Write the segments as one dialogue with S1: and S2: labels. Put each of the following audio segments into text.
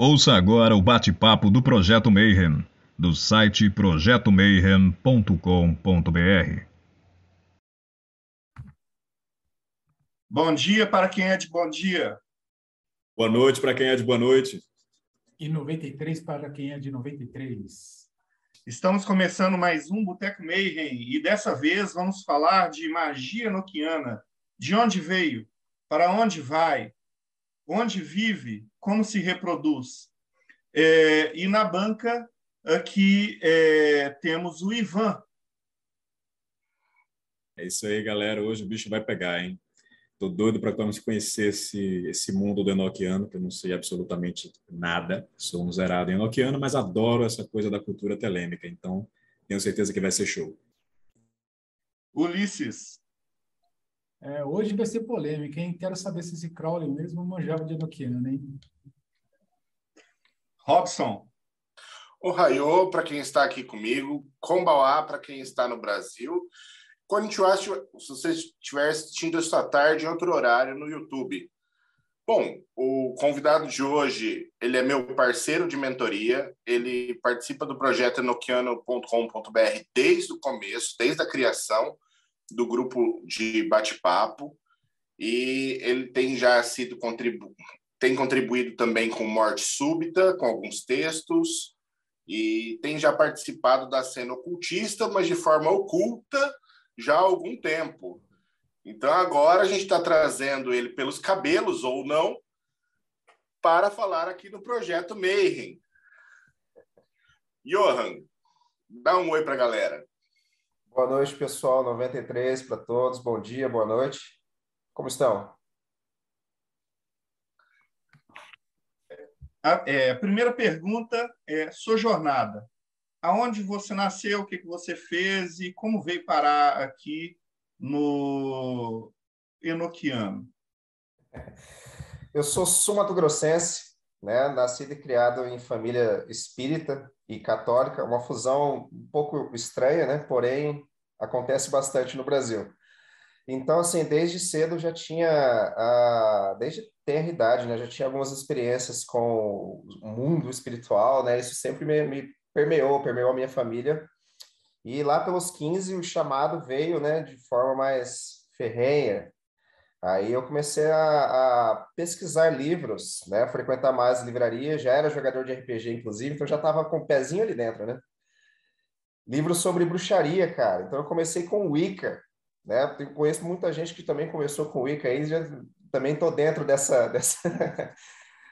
S1: Ouça agora o bate-papo do Projeto Mayhem, do site projetomayhem.com.br.
S2: Bom dia para quem é de bom dia.
S3: Boa noite para quem é de boa noite.
S4: E 93 para quem é de 93.
S2: Estamos começando mais um Boteco Mayhem e dessa vez vamos falar de magia noquiana. De onde veio? Para onde vai? Onde vive? Como se reproduz. É, e na banca aqui é, temos o Ivan.
S3: É isso aí, galera. Hoje o bicho vai pegar, hein? Tô doido para conhecer esse, esse mundo do Enochiano, que eu não sei absolutamente nada. Sou um zerado em Enochiano, mas adoro essa coisa da cultura telêmica. Então, tenho certeza que vai ser show.
S2: Ulisses.
S4: É, hoje vai ser polêmica, hein? Quero saber se esse Crowley mesmo manjava de Enochiano, hein?
S2: Robson.
S5: Ohio, para quem está aqui comigo. Kombauá, para quem está no Brasil. Konnichiwa, se você estiver assistindo esta tarde em outro horário no YouTube. Bom, o convidado de hoje, ele é meu parceiro de mentoria, ele participa do projeto enoquiano.com.br desde o começo, desde a criação do grupo de bate-papo e ele tem já sido contribu tem contribuído também com Morte Súbita, com alguns textos, e tem já participado da cena ocultista, mas de forma oculta já há algum tempo. Então agora a gente está trazendo ele pelos cabelos ou não para falar aqui no projeto Mayhem. Johan, dá um oi para a galera.
S6: Boa noite, pessoal. 93 para todos. Bom dia, boa noite. Como estão?
S2: A, é, a primeira pergunta é sua jornada. Aonde você nasceu, o que, que você fez e como veio parar aqui no Enoquiano?
S6: Eu sou sumatogrossense, né? nascido e criado em família espírita e católica, uma fusão um pouco estranha, né? porém acontece bastante no Brasil. Então, assim, desde cedo já tinha, a, desde tenra idade, né, já tinha algumas experiências com o mundo espiritual, né, isso sempre me, me permeou, permeou a minha família. E lá pelos 15 o chamado veio, né, de forma mais ferrenha. Aí eu comecei a, a pesquisar livros, né, frequentar mais livrarias, já era jogador de RPG, inclusive, então já estava com o pezinho ali dentro, né? Livros sobre bruxaria, cara. Então eu comecei com Wicca, né? Eu conheço muita gente que também começou com Wicca aí, já também estou dentro dessa, dessa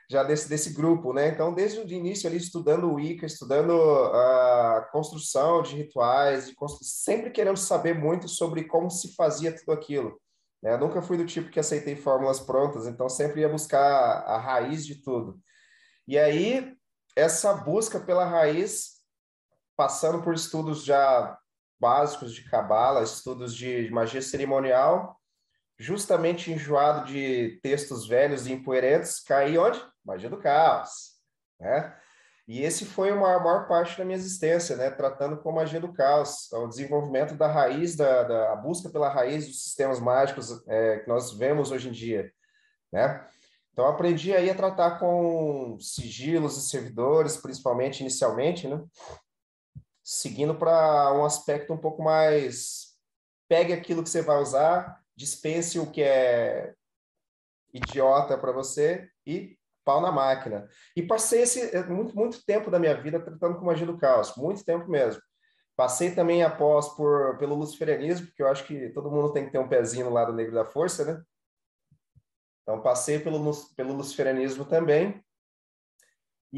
S6: já desse, desse grupo, né? Então desde o início ali estudando Wicca, estudando a construção de rituais, de constru... sempre querendo saber muito sobre como se fazia tudo aquilo. Né? Eu nunca fui do tipo que aceitei fórmulas prontas, então sempre ia buscar a raiz de tudo. E aí essa busca pela raiz passando por estudos já básicos de cabala, estudos de magia cerimonial, justamente enjoado de textos velhos e empoeirantes, caí onde? Magia do caos, né? E esse foi a maior, maior parte da minha existência, né? Tratando com magia do caos, o desenvolvimento da raiz, da, da a busca pela raiz dos sistemas mágicos é, que nós vemos hoje em dia, né? Então, aprendi aí a tratar com sigilos e servidores, principalmente inicialmente, né? Seguindo para um aspecto um pouco mais pegue aquilo que você vai usar, dispense o que é idiota para você e pau na máquina. E passei esse é, muito muito tempo da minha vida tratando com magia do caos, muito tempo mesmo. Passei também após por pelo luciferianismo, porque eu acho que todo mundo tem que ter um pezinho no lado negro da força, né? Então passei pelo pelo luciferianismo também.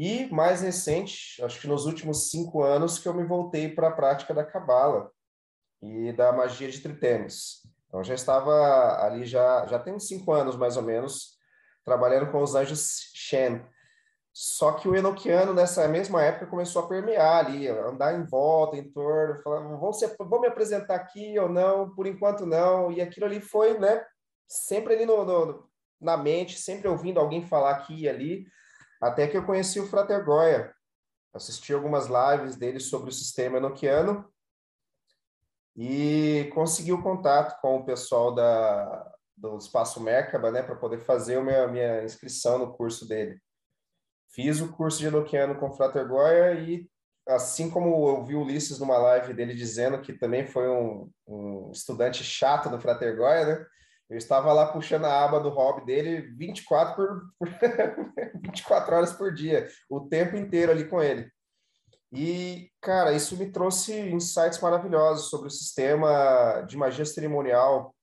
S6: E mais recente, acho que nos últimos cinco anos, que eu me voltei para a prática da cabala e da magia de Tritemes. Então já estava ali já já tem uns cinco anos mais ou menos trabalhando com os anjos Shen. Só que o Enochiano nessa mesma época começou a permear ali, andar em volta, em torno, falando, vão, se, vão me apresentar aqui ou não? Por enquanto não. E aquilo ali foi, né? Sempre ali no, no na mente, sempre ouvindo alguém falar aqui e ali até que eu conheci o Frater Goya, assisti algumas lives dele sobre o sistema enoquiano e consegui o contato com o pessoal da, do Espaço Merkaba, né, para poder fazer a minha, minha inscrição no curso dele. Fiz o curso de Enochiano com o Frater Goya e, assim como eu vi o Ulisses numa live dele dizendo que também foi um, um estudante chato do Frater Goya, né? Eu estava lá puxando a aba do hobby dele 24, por, por 24 horas por dia, o tempo inteiro ali com ele. E, cara, isso me trouxe insights maravilhosos sobre o sistema de magia cerimonial,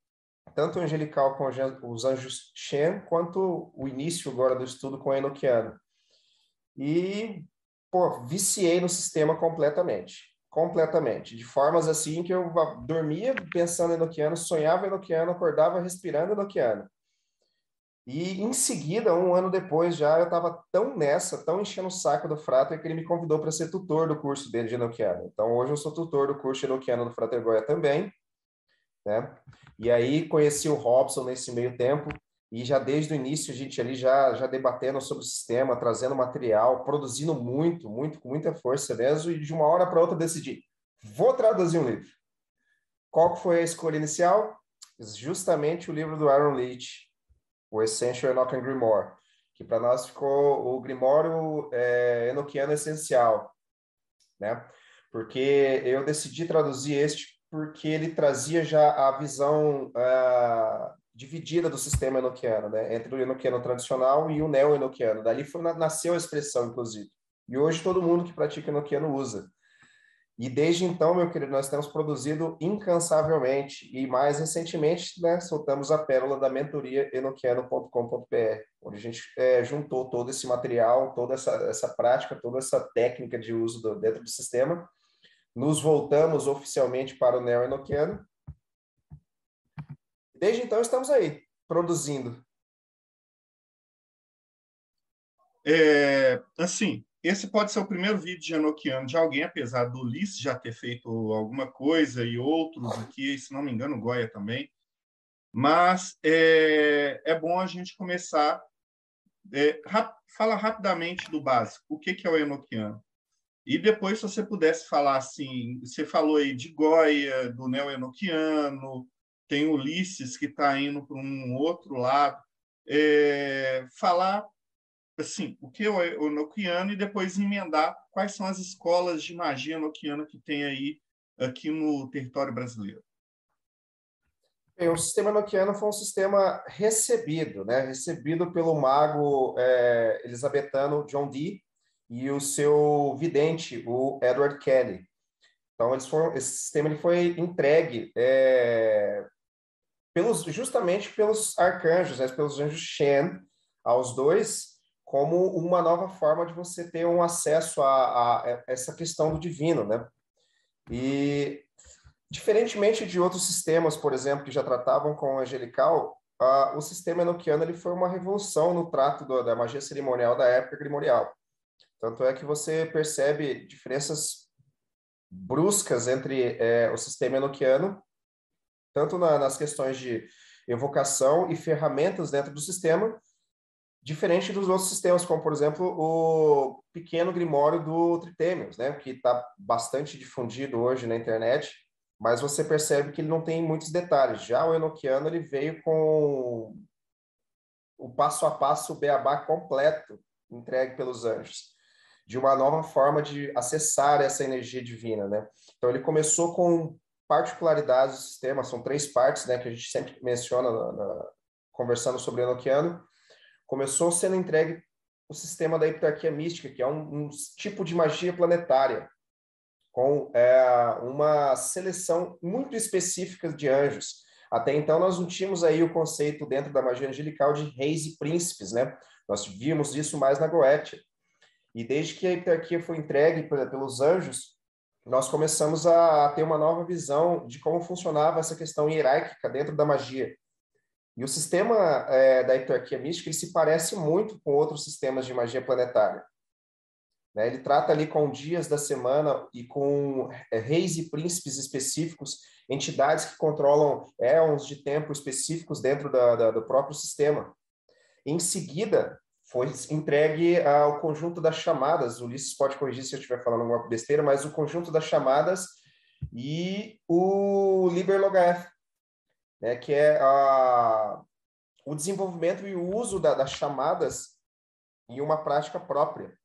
S6: tanto angelical com os anjos Shen, quanto o início agora do estudo com o Enochiano. E, pô, viciei no sistema completamente. Completamente. De formas assim que eu dormia pensando em Enochiano, sonhava Enochiano, acordava respirando Enochiano. E em seguida, um ano depois já, eu estava tão nessa, tão enchendo o saco do Frater, que ele me convidou para ser tutor do curso dele de Enochiano. Então, hoje eu sou tutor do curso de Enochiano do Frater Goya também. Né? E aí conheci o Robson nesse meio tempo, e já desde o início a gente ali já, já debatendo sobre o sistema, trazendo material, produzindo muito, muito, com muita força mesmo, e de uma hora para outra decidi, vou traduzir um livro. Qual foi a escolha inicial? Justamente o livro do Aaron Leach, o Essential Enochian Grimoire, que para nós ficou o Grimório é, Enochiano Essencial, né? Porque eu decidi traduzir este porque ele trazia já a visão uh, dividida do sistema enoquiano, né? entre o enoquiano tradicional e o neo-enoquiano. Dali foi, nasceu a expressão, inclusive. E hoje todo mundo que pratica enoquiano usa. E desde então, meu querido, nós temos produzido incansavelmente. E mais recentemente, né, soltamos a pérola da mentoria enoquiano.com.br, onde a gente é, juntou todo esse material, toda essa, essa prática, toda essa técnica de uso do, dentro do sistema. Nos voltamos oficialmente para o neo-enoquiano Desde então estamos aí, produzindo.
S2: É, assim, esse pode ser o primeiro vídeo de Enochiano de alguém, apesar do Ulisses já ter feito alguma coisa e outros aqui, se não me engano, Goya também. Mas é, é bom a gente começar. É, rap, fala rapidamente do básico. O que, que é o Enochiano? E depois, se você pudesse falar assim, você falou aí de Goya, do neo-enoquiano, tem Ulisses que está indo para um outro lado. É, falar assim, o que é o Enochiano e depois emendar quais são as escolas de magia enoquiana que tem aí aqui no território brasileiro.
S6: Bem, o sistema enoquiano foi um sistema recebido, né? recebido pelo mago é, elisabetano John Dee e o seu vidente, o Edward Kelly. Então, foram, esse sistema ele foi entregue é, pelos, justamente pelos arcanjos, né, pelos anjos Shen, aos dois, como uma nova forma de você ter um acesso a, a essa questão do divino, né? E diferentemente de outros sistemas, por exemplo, que já tratavam com o angelical, o sistema enoquiano ele foi uma revolução no trato do, da magia cerimonial da época grimorial. Tanto é que você percebe diferenças bruscas entre é, o sistema enoquiano tanto na, nas questões de evocação e ferramentas dentro do sistema, diferente dos outros sistemas, como, por exemplo, o pequeno grimório do Tritemius, né, que está bastante difundido hoje na internet, mas você percebe que ele não tem muitos detalhes. Já o Enochiano, ele veio com o passo a passo, o beabá completo, entregue pelos anjos, de uma nova forma de acessar essa energia divina, né? Então, ele começou com particularidades do sistema, são três partes, né, que a gente sempre menciona na, na, conversando sobre o Enochiano. Começou sendo entregue o sistema da heptarquia mística, que é um, um tipo de magia planetária, com é, uma seleção muito específica de anjos. Até então, nós não tínhamos aí o conceito dentro da magia angelical de reis e príncipes, né? Nós vimos isso mais na Goetia. E desde que a heptarquia foi entregue pelos anjos, nós começamos a ter uma nova visão de como funcionava essa questão hierárquica dentro da magia. E o sistema é, da hierarquia mística ele se parece muito com outros sistemas de magia planetária. Né? Ele trata ali com dias da semana e com é, reis e príncipes específicos, entidades que controlam éons de tempo específicos dentro da, da, do próprio sistema. Em seguida, foi entregue ao conjunto das chamadas. O Ulisses pode corrigir se eu estiver falando alguma besteira, mas o conjunto das chamadas e o LiberLogF, né, que é a, o desenvolvimento e o uso da, das chamadas em uma prática própria.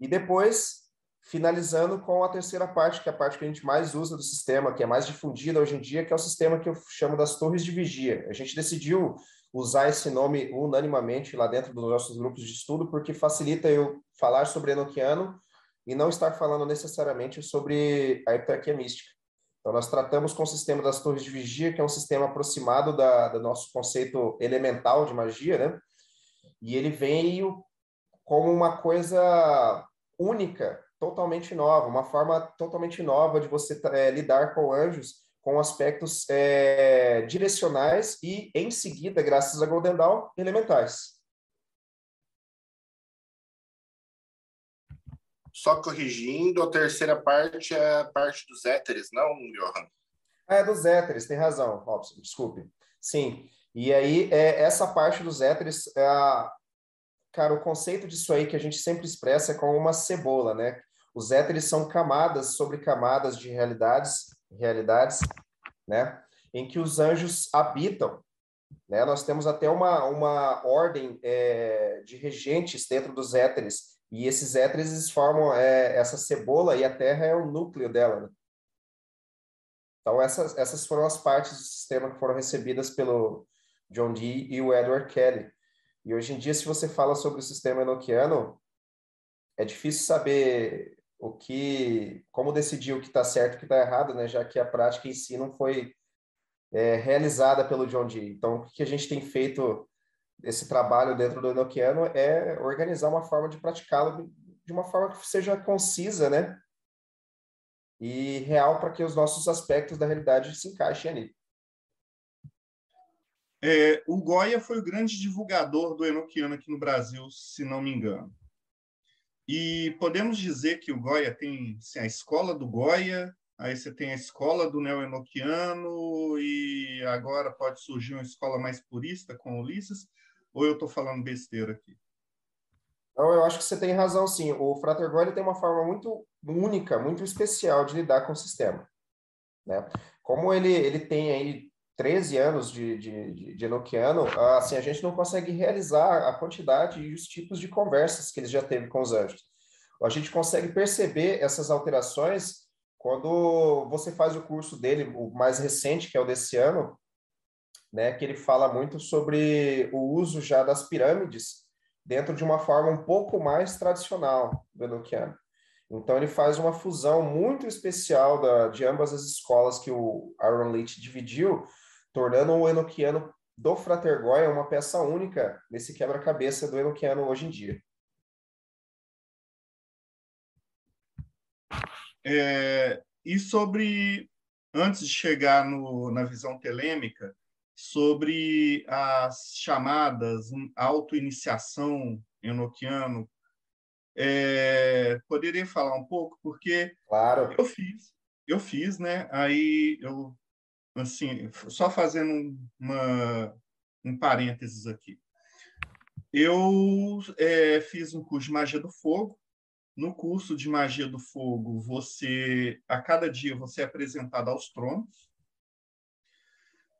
S6: E depois, finalizando com a terceira parte, que é a parte que a gente mais usa do sistema, que é mais difundida hoje em dia, que é o sistema que eu chamo das torres de vigia. A gente decidiu usar esse nome unanimamente lá dentro dos nossos grupos de estudo, porque facilita eu falar sobre Enochiano e não estar falando necessariamente sobre a heptarquia mística. Então, nós tratamos com o sistema das torres de vigia, que é um sistema aproximado da, do nosso conceito elemental de magia, né? E ele veio como uma coisa única, totalmente nova, uma forma totalmente nova de você é, lidar com anjos com aspectos é, direcionais e, em seguida, graças a Golden Dawn, elementais.
S5: Só corrigindo, a terceira parte é a parte dos éteres, não, Johan?
S6: É, dos éteres, tem razão, Robson, desculpe. Sim, e aí é, essa parte dos éteres, é a, cara, o conceito disso aí que a gente sempre expressa é como uma cebola, né? Os éteres são camadas sobre camadas de realidades, realidades, né? Em que os anjos habitam, né? Nós temos até uma, uma ordem é, de regentes dentro dos éteres, e esses éteres formam é, essa cebola e a Terra é o núcleo dela, né? Então, essas, essas foram as partes do sistema que foram recebidas pelo John Dee e o Edward Kelly. E hoje em dia, se você fala sobre o sistema enoquiano, é difícil saber o que, como decidir o que está certo e o que está errado, né? Já que a prática em si não foi é, realizada pelo John Dee. Então, o que a gente tem feito esse trabalho dentro do enoquiano é organizar uma forma de praticá-lo de uma forma que seja concisa, né? E real para que os nossos aspectos da realidade se encaixem ali.
S2: É, o Goya foi o grande divulgador do Enochiano aqui no Brasil, se não me engano. E podemos dizer que o Goya tem assim, a escola do Goya, aí você tem a escola do neo-enoquiano, e agora pode surgir uma escola mais purista com Ulisses, ou eu estou falando besteira aqui?
S6: Não, eu acho que você tem razão, sim. O Frater Goya tem uma forma muito única, muito especial de lidar com o sistema. Né? Como ele, ele tem aí 13 anos de, de, de, Enochiano, assim, a gente não consegue realizar a quantidade e os tipos de conversas que ele já teve com os anjos. A gente consegue perceber essas alterações quando você faz o curso dele, o mais recente, que é o desse ano, né, que ele fala muito sobre o uso já das pirâmides dentro de uma forma um pouco mais tradicional do Enochiano. Então ele faz uma fusão muito especial da, de ambas as escolas que o Aaron Leach dividiu, tornando o Enochiano do Fratergoia uma peça única nesse quebra-cabeça do Enochiano hoje em dia.
S2: É, e sobre, antes de chegar no, na visão telêmica, sobre as chamadas auto-iniciação enoquiano, é, poderia falar um pouco? Porque
S6: claro.
S2: eu fiz, eu fiz, né? Aí eu assim, só fazendo uma, um parênteses aqui. Eu é, fiz um curso de magia do fogo. No curso de magia do fogo, você a cada dia você é apresentado aos tronos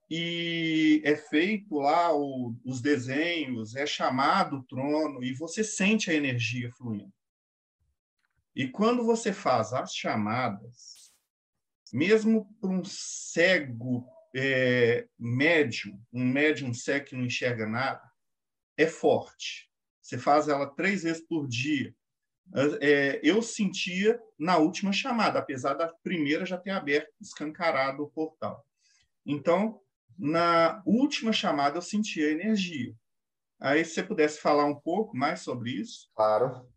S2: e é feito lá o, os desenhos, é chamado o trono e você sente a energia fluindo. E quando você faz as chamadas, mesmo para um cego é, médium, um médium cego que não enxerga nada, é forte. Você faz ela três vezes por dia. É, eu sentia na última chamada, apesar da primeira já ter aberto, escancarado o portal. Então, na última chamada, eu sentia energia. Aí, se você pudesse falar um pouco mais sobre isso.
S6: Claro.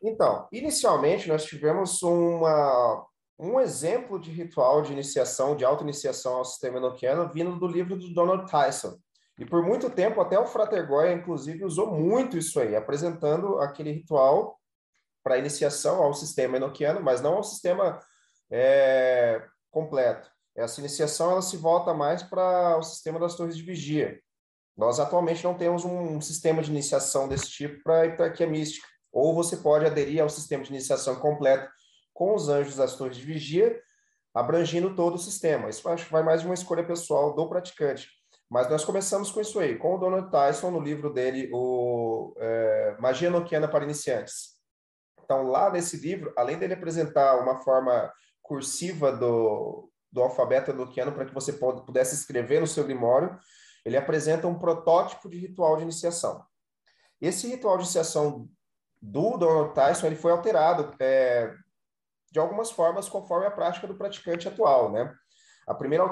S6: Então, inicialmente, nós tivemos uma um exemplo de ritual de iniciação, de auto-iniciação ao sistema enoquiano, vindo do livro do Donald Tyson. E por muito tempo, até o Frater Goya, inclusive, usou muito isso aí, apresentando aquele ritual para iniciação ao sistema enoquiano, mas não ao sistema é, completo. Essa iniciação ela se volta mais para o sistema das torres de vigia. Nós atualmente não temos um sistema de iniciação desse tipo para a heptarquia mística. Ou você pode aderir ao sistema de iniciação completo com os anjos das torres de vigia, abrangindo todo o sistema. Isso acho que vai mais de uma escolha pessoal do praticante. Mas nós começamos com isso aí, com o Donald Tyson no livro dele, o é, Magia Noquiana para Iniciantes. Então, lá nesse livro, além dele apresentar uma forma cursiva do, do alfabeto enoquiano para que você pudesse escrever no seu grimório, ele apresenta um protótipo de ritual de iniciação. Esse ritual de iniciação do Donald Tyson ele foi alterado é, de algumas formas conforme a prática do praticante atual, né? A primeira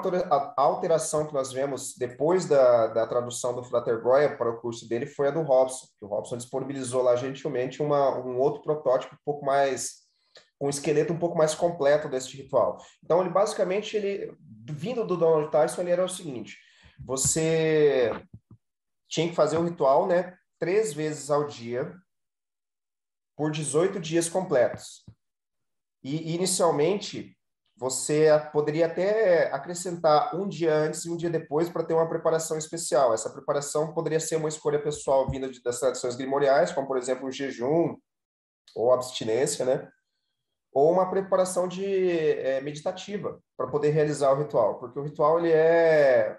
S6: alteração que nós vemos depois da, da tradução do Frater Goya para o curso dele foi a do Robson, que o Robson disponibilizou lá gentilmente uma, um outro protótipo um pouco mais um esqueleto um pouco mais completo desse ritual. Então, ele basicamente, ele vindo do Donald Tyson, ele era o seguinte: você tinha que fazer o ritual, né, três vezes ao dia por 18 dias completos. E inicialmente você poderia até acrescentar um dia antes e um dia depois para ter uma preparação especial. Essa preparação poderia ser uma escolha pessoal vinda de, das tradições grimoriais, como, por exemplo, o jejum ou abstinência, né? Ou uma preparação de é, meditativa para poder realizar o ritual, porque o ritual ele é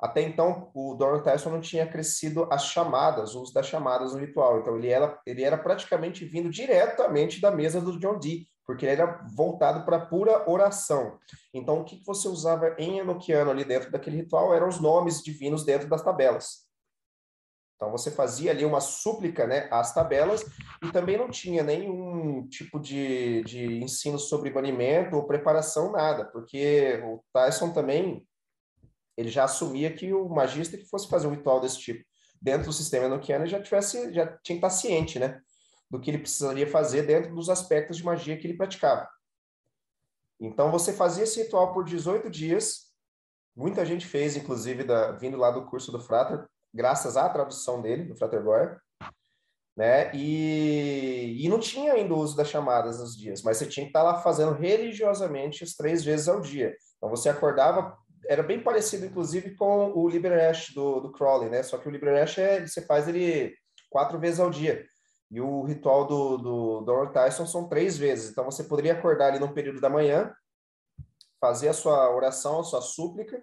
S6: até então o Donald Tyson não tinha crescido as chamadas, o uso das chamadas no ritual, então ele era ele era praticamente vindo diretamente da mesa do John Dee, porque era voltado para pura oração. Então, o que você usava em Enochiano ali dentro daquele ritual eram os nomes divinos dentro das tabelas. Então, você fazia ali uma súplica né, às tabelas e também não tinha nenhum tipo de, de ensino sobre banimento ou preparação, nada, porque o Tyson também ele já assumia que o magista que fosse fazer um ritual desse tipo dentro do sistema enoquiano já tivesse já tinha que estar ciente, né? Do que ele precisaria fazer dentro dos aspectos de magia que ele praticava. Então, você fazia esse ritual por 18 dias. Muita gente fez, inclusive, da, vindo lá do curso do Frater, graças à tradução dele, do Frater Goyer. Né? E, e não tinha ainda o uso das chamadas nos dias, mas você tinha que estar lá fazendo religiosamente as três vezes ao dia. Então, você acordava, era bem parecido, inclusive, com o Liberash do, do Crowley, né? Só que o Liberash, é, você faz ele quatro vezes ao dia. E o ritual do, do Donald Tyson são três vezes. Então, você poderia acordar ali no período da manhã, fazer a sua oração, a sua súplica,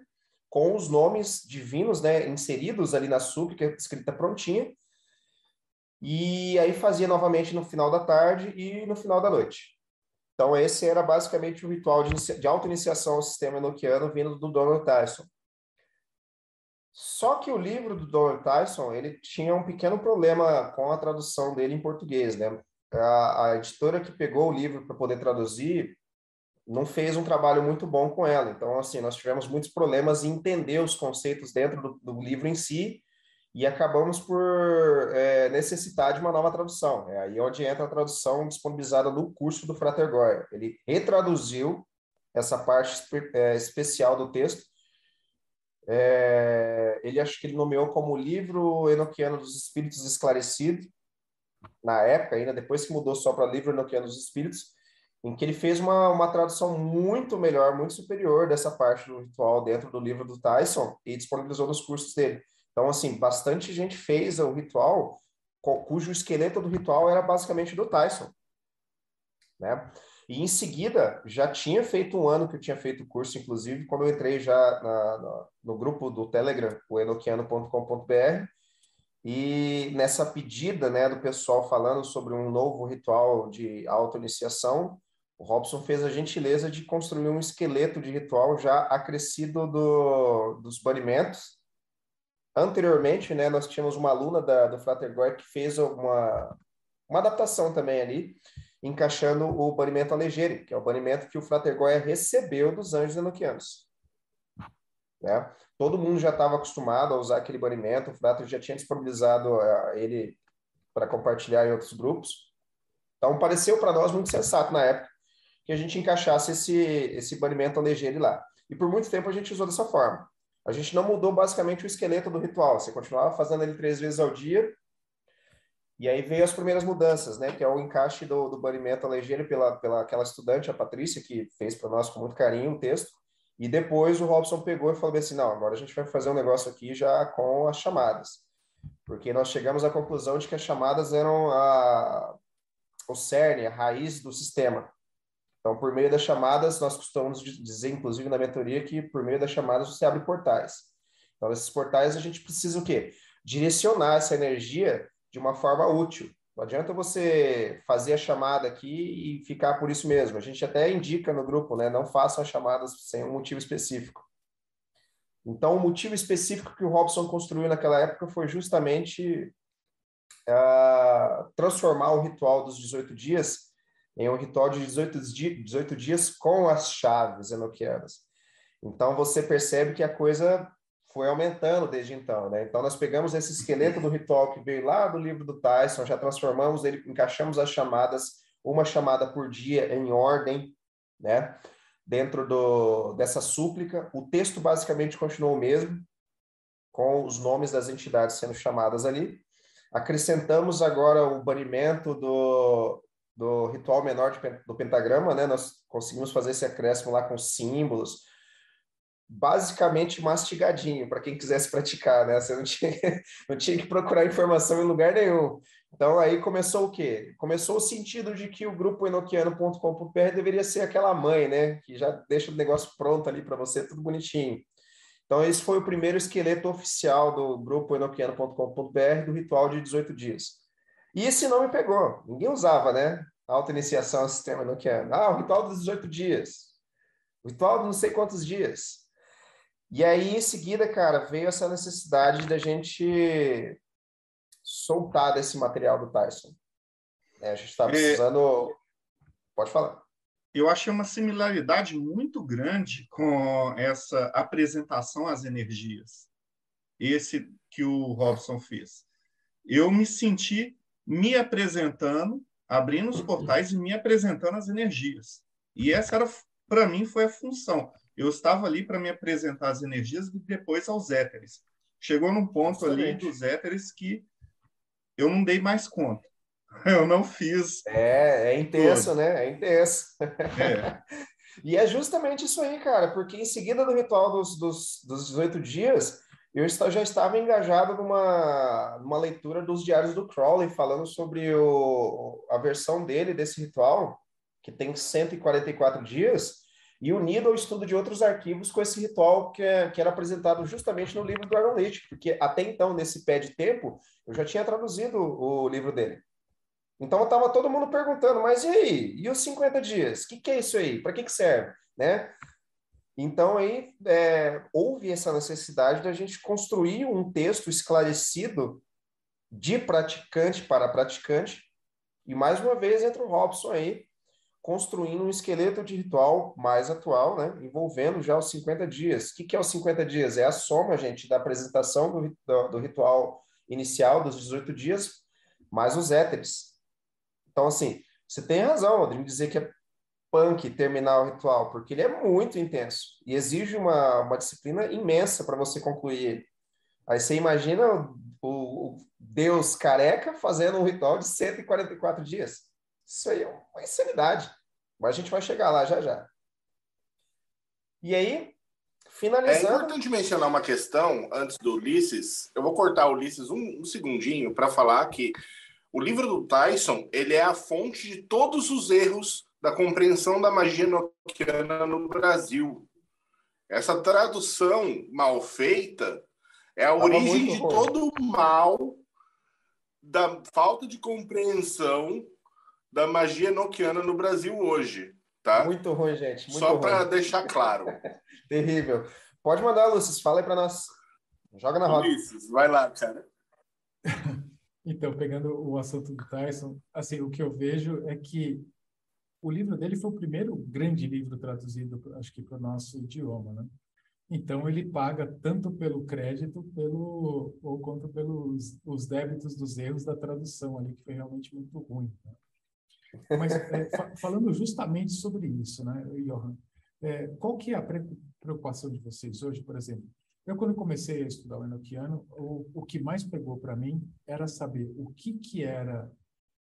S6: com os nomes divinos né, inseridos ali na súplica, escrita prontinha. E aí fazia novamente no final da tarde e no final da noite. Então, esse era basicamente o ritual de, de auto-iniciação ao sistema enoquiano vindo do Donald Tyson. Só que o livro do Donald Tyson, ele tinha um pequeno problema com a tradução dele em português, né? A, a editora que pegou o livro para poder traduzir não fez um trabalho muito bom com ela. Então, assim, nós tivemos muitos problemas em entender os conceitos dentro do, do livro em si e acabamos por é, necessitar de uma nova tradução. É aí onde entra a tradução disponibilizada no curso do Frater Goya. Ele retraduziu essa parte é, especial do texto é, ele acho que ele nomeou como livro Enoquiano dos Espíritos Esclarecido, na época ainda, depois que mudou só para livro Enoquiano dos Espíritos, em que ele fez uma, uma tradução muito melhor, muito superior dessa parte do ritual dentro do livro do Tyson e disponibilizou nos cursos dele. Então, assim, bastante gente fez o ritual, cujo esqueleto do ritual era basicamente do Tyson, né? E em seguida, já tinha feito um ano que eu tinha feito o curso, inclusive, quando eu entrei já na, na, no grupo do Telegram, o enoquiano.com.br, e nessa pedida né, do pessoal falando sobre um novo ritual de auto-iniciação, o Robson fez a gentileza de construir um esqueleto de ritual já acrescido do, dos banimentos. Anteriormente, né, nós tínhamos uma aluna da, do Frater que fez uma, uma adaptação também ali, encaixando o banimento Alegere, que é o banimento que o Frater Goya recebeu dos anjos enoquianos. Né? Todo mundo já estava acostumado a usar aquele banimento, o Frater já tinha disponibilizado uh, ele para compartilhar em outros grupos. Então, pareceu para nós muito sensato na época que a gente encaixasse esse, esse banimento Alegere lá. E por muito tempo a gente usou dessa forma. A gente não mudou basicamente o esqueleto do ritual, você continuava fazendo ele três vezes ao dia, e aí veio as primeiras mudanças, né? Que é o encaixe do, do banimento ligeiro pela, pela aquela estudante, a Patrícia, que fez para nós com muito carinho o texto. E depois o Robson pegou e falou assim: não, agora a gente vai fazer um negócio aqui já com as chamadas. Porque nós chegamos à conclusão de que as chamadas eram a, o cerne, a raiz do sistema. Então, por meio das chamadas, nós costumamos dizer, inclusive na mentoria, que por meio das chamadas você abre portais. Então, nesses portais, a gente precisa o quê? Direcionar essa energia de uma forma útil. Não adianta você fazer a chamada aqui e ficar por isso mesmo. A gente até indica no grupo, né? Não façam as chamadas sem um motivo específico. Então, o motivo específico que o Robson construiu naquela época foi justamente uh, transformar o ritual dos 18 dias em um ritual de 18, di 18 dias com as chaves enoquianas. Então, você percebe que a coisa foi aumentando desde então, né? Então, nós pegamos esse esqueleto do ritual que veio lá do livro do Tyson, já transformamos ele, encaixamos as chamadas, uma chamada por dia em ordem, né? Dentro do, dessa súplica. O texto basicamente continuou o mesmo, com os nomes das entidades sendo chamadas ali. Acrescentamos agora o banimento do, do ritual menor de, do pentagrama, né? Nós conseguimos fazer esse acréscimo lá com símbolos, basicamente mastigadinho para quem quisesse praticar, né? Você não tinha, não tinha que procurar informação em lugar nenhum. Então aí começou o quê? Começou o sentido de que o grupo enoquiano.com.br deveria ser aquela mãe, né? Que já deixa o negócio pronto ali para você, tudo bonitinho. Então esse foi o primeiro esqueleto oficial do grupo enoquiano.com.br do ritual de 18 dias. E esse nome pegou. Ninguém usava, né? Auto-iniciação ao sistema enoquiano. Ah, o ritual dos 18 dias. O ritual de não sei quantos dias. E aí, em seguida, cara, veio essa necessidade da gente soltar desse material do Tyson. É, a gente estava é. precisando. É... Pode falar.
S2: Eu achei uma similaridade muito grande com essa apresentação às energias. Esse que o Robson fez. Eu me senti me apresentando, abrindo os portais e me apresentando às energias. E essa era, para mim, foi a função eu estava ali para me apresentar as energias e depois aos éteres. Chegou num ponto Excelente. ali dos éteres que eu não dei mais conta. Eu não fiz.
S6: É, é intenso, tudo. né? É intenso. É. e é justamente isso aí, cara, porque em seguida do ritual dos, dos, dos 18 dias, eu já estava engajado numa, numa leitura dos diários do Crowley, falando sobre o, a versão dele desse ritual, que tem 144 dias, e unido ao estudo de outros arquivos com esse ritual que, é, que era apresentado justamente no livro do Aaron Leach, porque até então, nesse pé de tempo, eu já tinha traduzido o livro dele. Então, estava todo mundo perguntando, mas e aí? E os 50 dias? O que, que é isso aí? Para que, que serve? Né? Então, aí, é, houve essa necessidade da gente construir um texto esclarecido de praticante para praticante, e mais uma vez entra o Robson aí, construindo um esqueleto de ritual mais atual, né, envolvendo já os 50 dias. O que, que é os 50 dias? É a soma, gente, da apresentação do, do, do ritual inicial dos 18 dias, mais os éteres. Então, assim, você tem razão, Aldrin, dizer que é punk terminar o ritual, porque ele é muito intenso e exige uma, uma disciplina imensa para você concluir ele. Aí você imagina o, o Deus careca fazendo um ritual de 144 dias. Isso aí é uma insanidade. Mas a gente vai chegar lá já já. E aí, finalizando.
S5: É importante mencionar uma questão antes do Ulisses. Eu vou cortar o Ulisses um, um segundinho para falar que o livro do Tyson ele é a fonte de todos os erros da compreensão da magia noquiana no Brasil. Essa tradução mal feita é a Tava origem de todo o mal da falta de compreensão da magia noquiana no Brasil hoje, tá?
S6: Muito ruim, gente. Muito
S5: Só para deixar claro.
S6: Terrível. Pode mandar, Lúcio. Fala aí para nós. Joga na roda.
S5: Ulisses, vai lá, cara.
S4: então, pegando o assunto do Tyson, assim, o que eu vejo é que o livro dele foi o primeiro grande livro traduzido, acho que para o nosso idioma, né? Então ele paga tanto pelo crédito, pelo ou quanto pelos os débitos dos erros da tradução ali, que foi realmente muito ruim. Né? Mas é, falando justamente sobre isso, né, Johan, é, qual que é a preocupação de vocês hoje, por exemplo? Eu, quando comecei a estudar o Enochiano, o, o que mais pegou para mim era saber o que, que era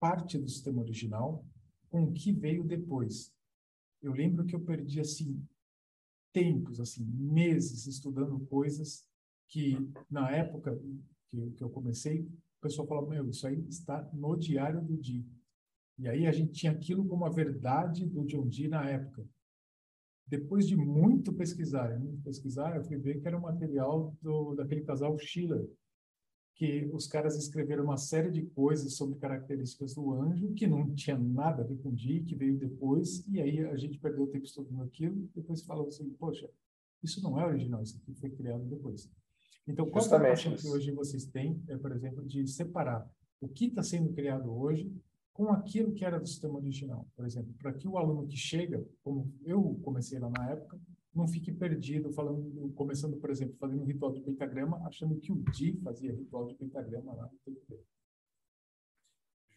S4: parte do sistema original com o que veio depois. Eu lembro que eu perdi, assim, tempos, assim, meses estudando coisas que, na época que, que eu comecei, o pessoal falava, meu, isso aí está no diário do dia. E aí a gente tinha aquilo como a verdade do John Dee na época. depois de muito pesquisar, muito pesquisar, eu fui ver que era um material do, daquele casal Schiller, que os caras escreveram uma série de coisas sobre características do anjo que não tinha nada a ver com o dia, que veio depois, e aí a gente perdeu o tempo estudando aquilo, e depois falou assim, poxa, isso não é original, isso aqui foi criado depois. Então, qual
S6: Justamente
S4: é a que hoje vocês têm, é, por exemplo, de separar o que está sendo criado hoje com aquilo que era do sistema original. Por exemplo, para que o aluno que chega, como eu comecei lá na época, não fique perdido falando, começando, por exemplo, fazendo um ritual de pentagrama, achando que o Di fazia ritual de pentagrama lá no.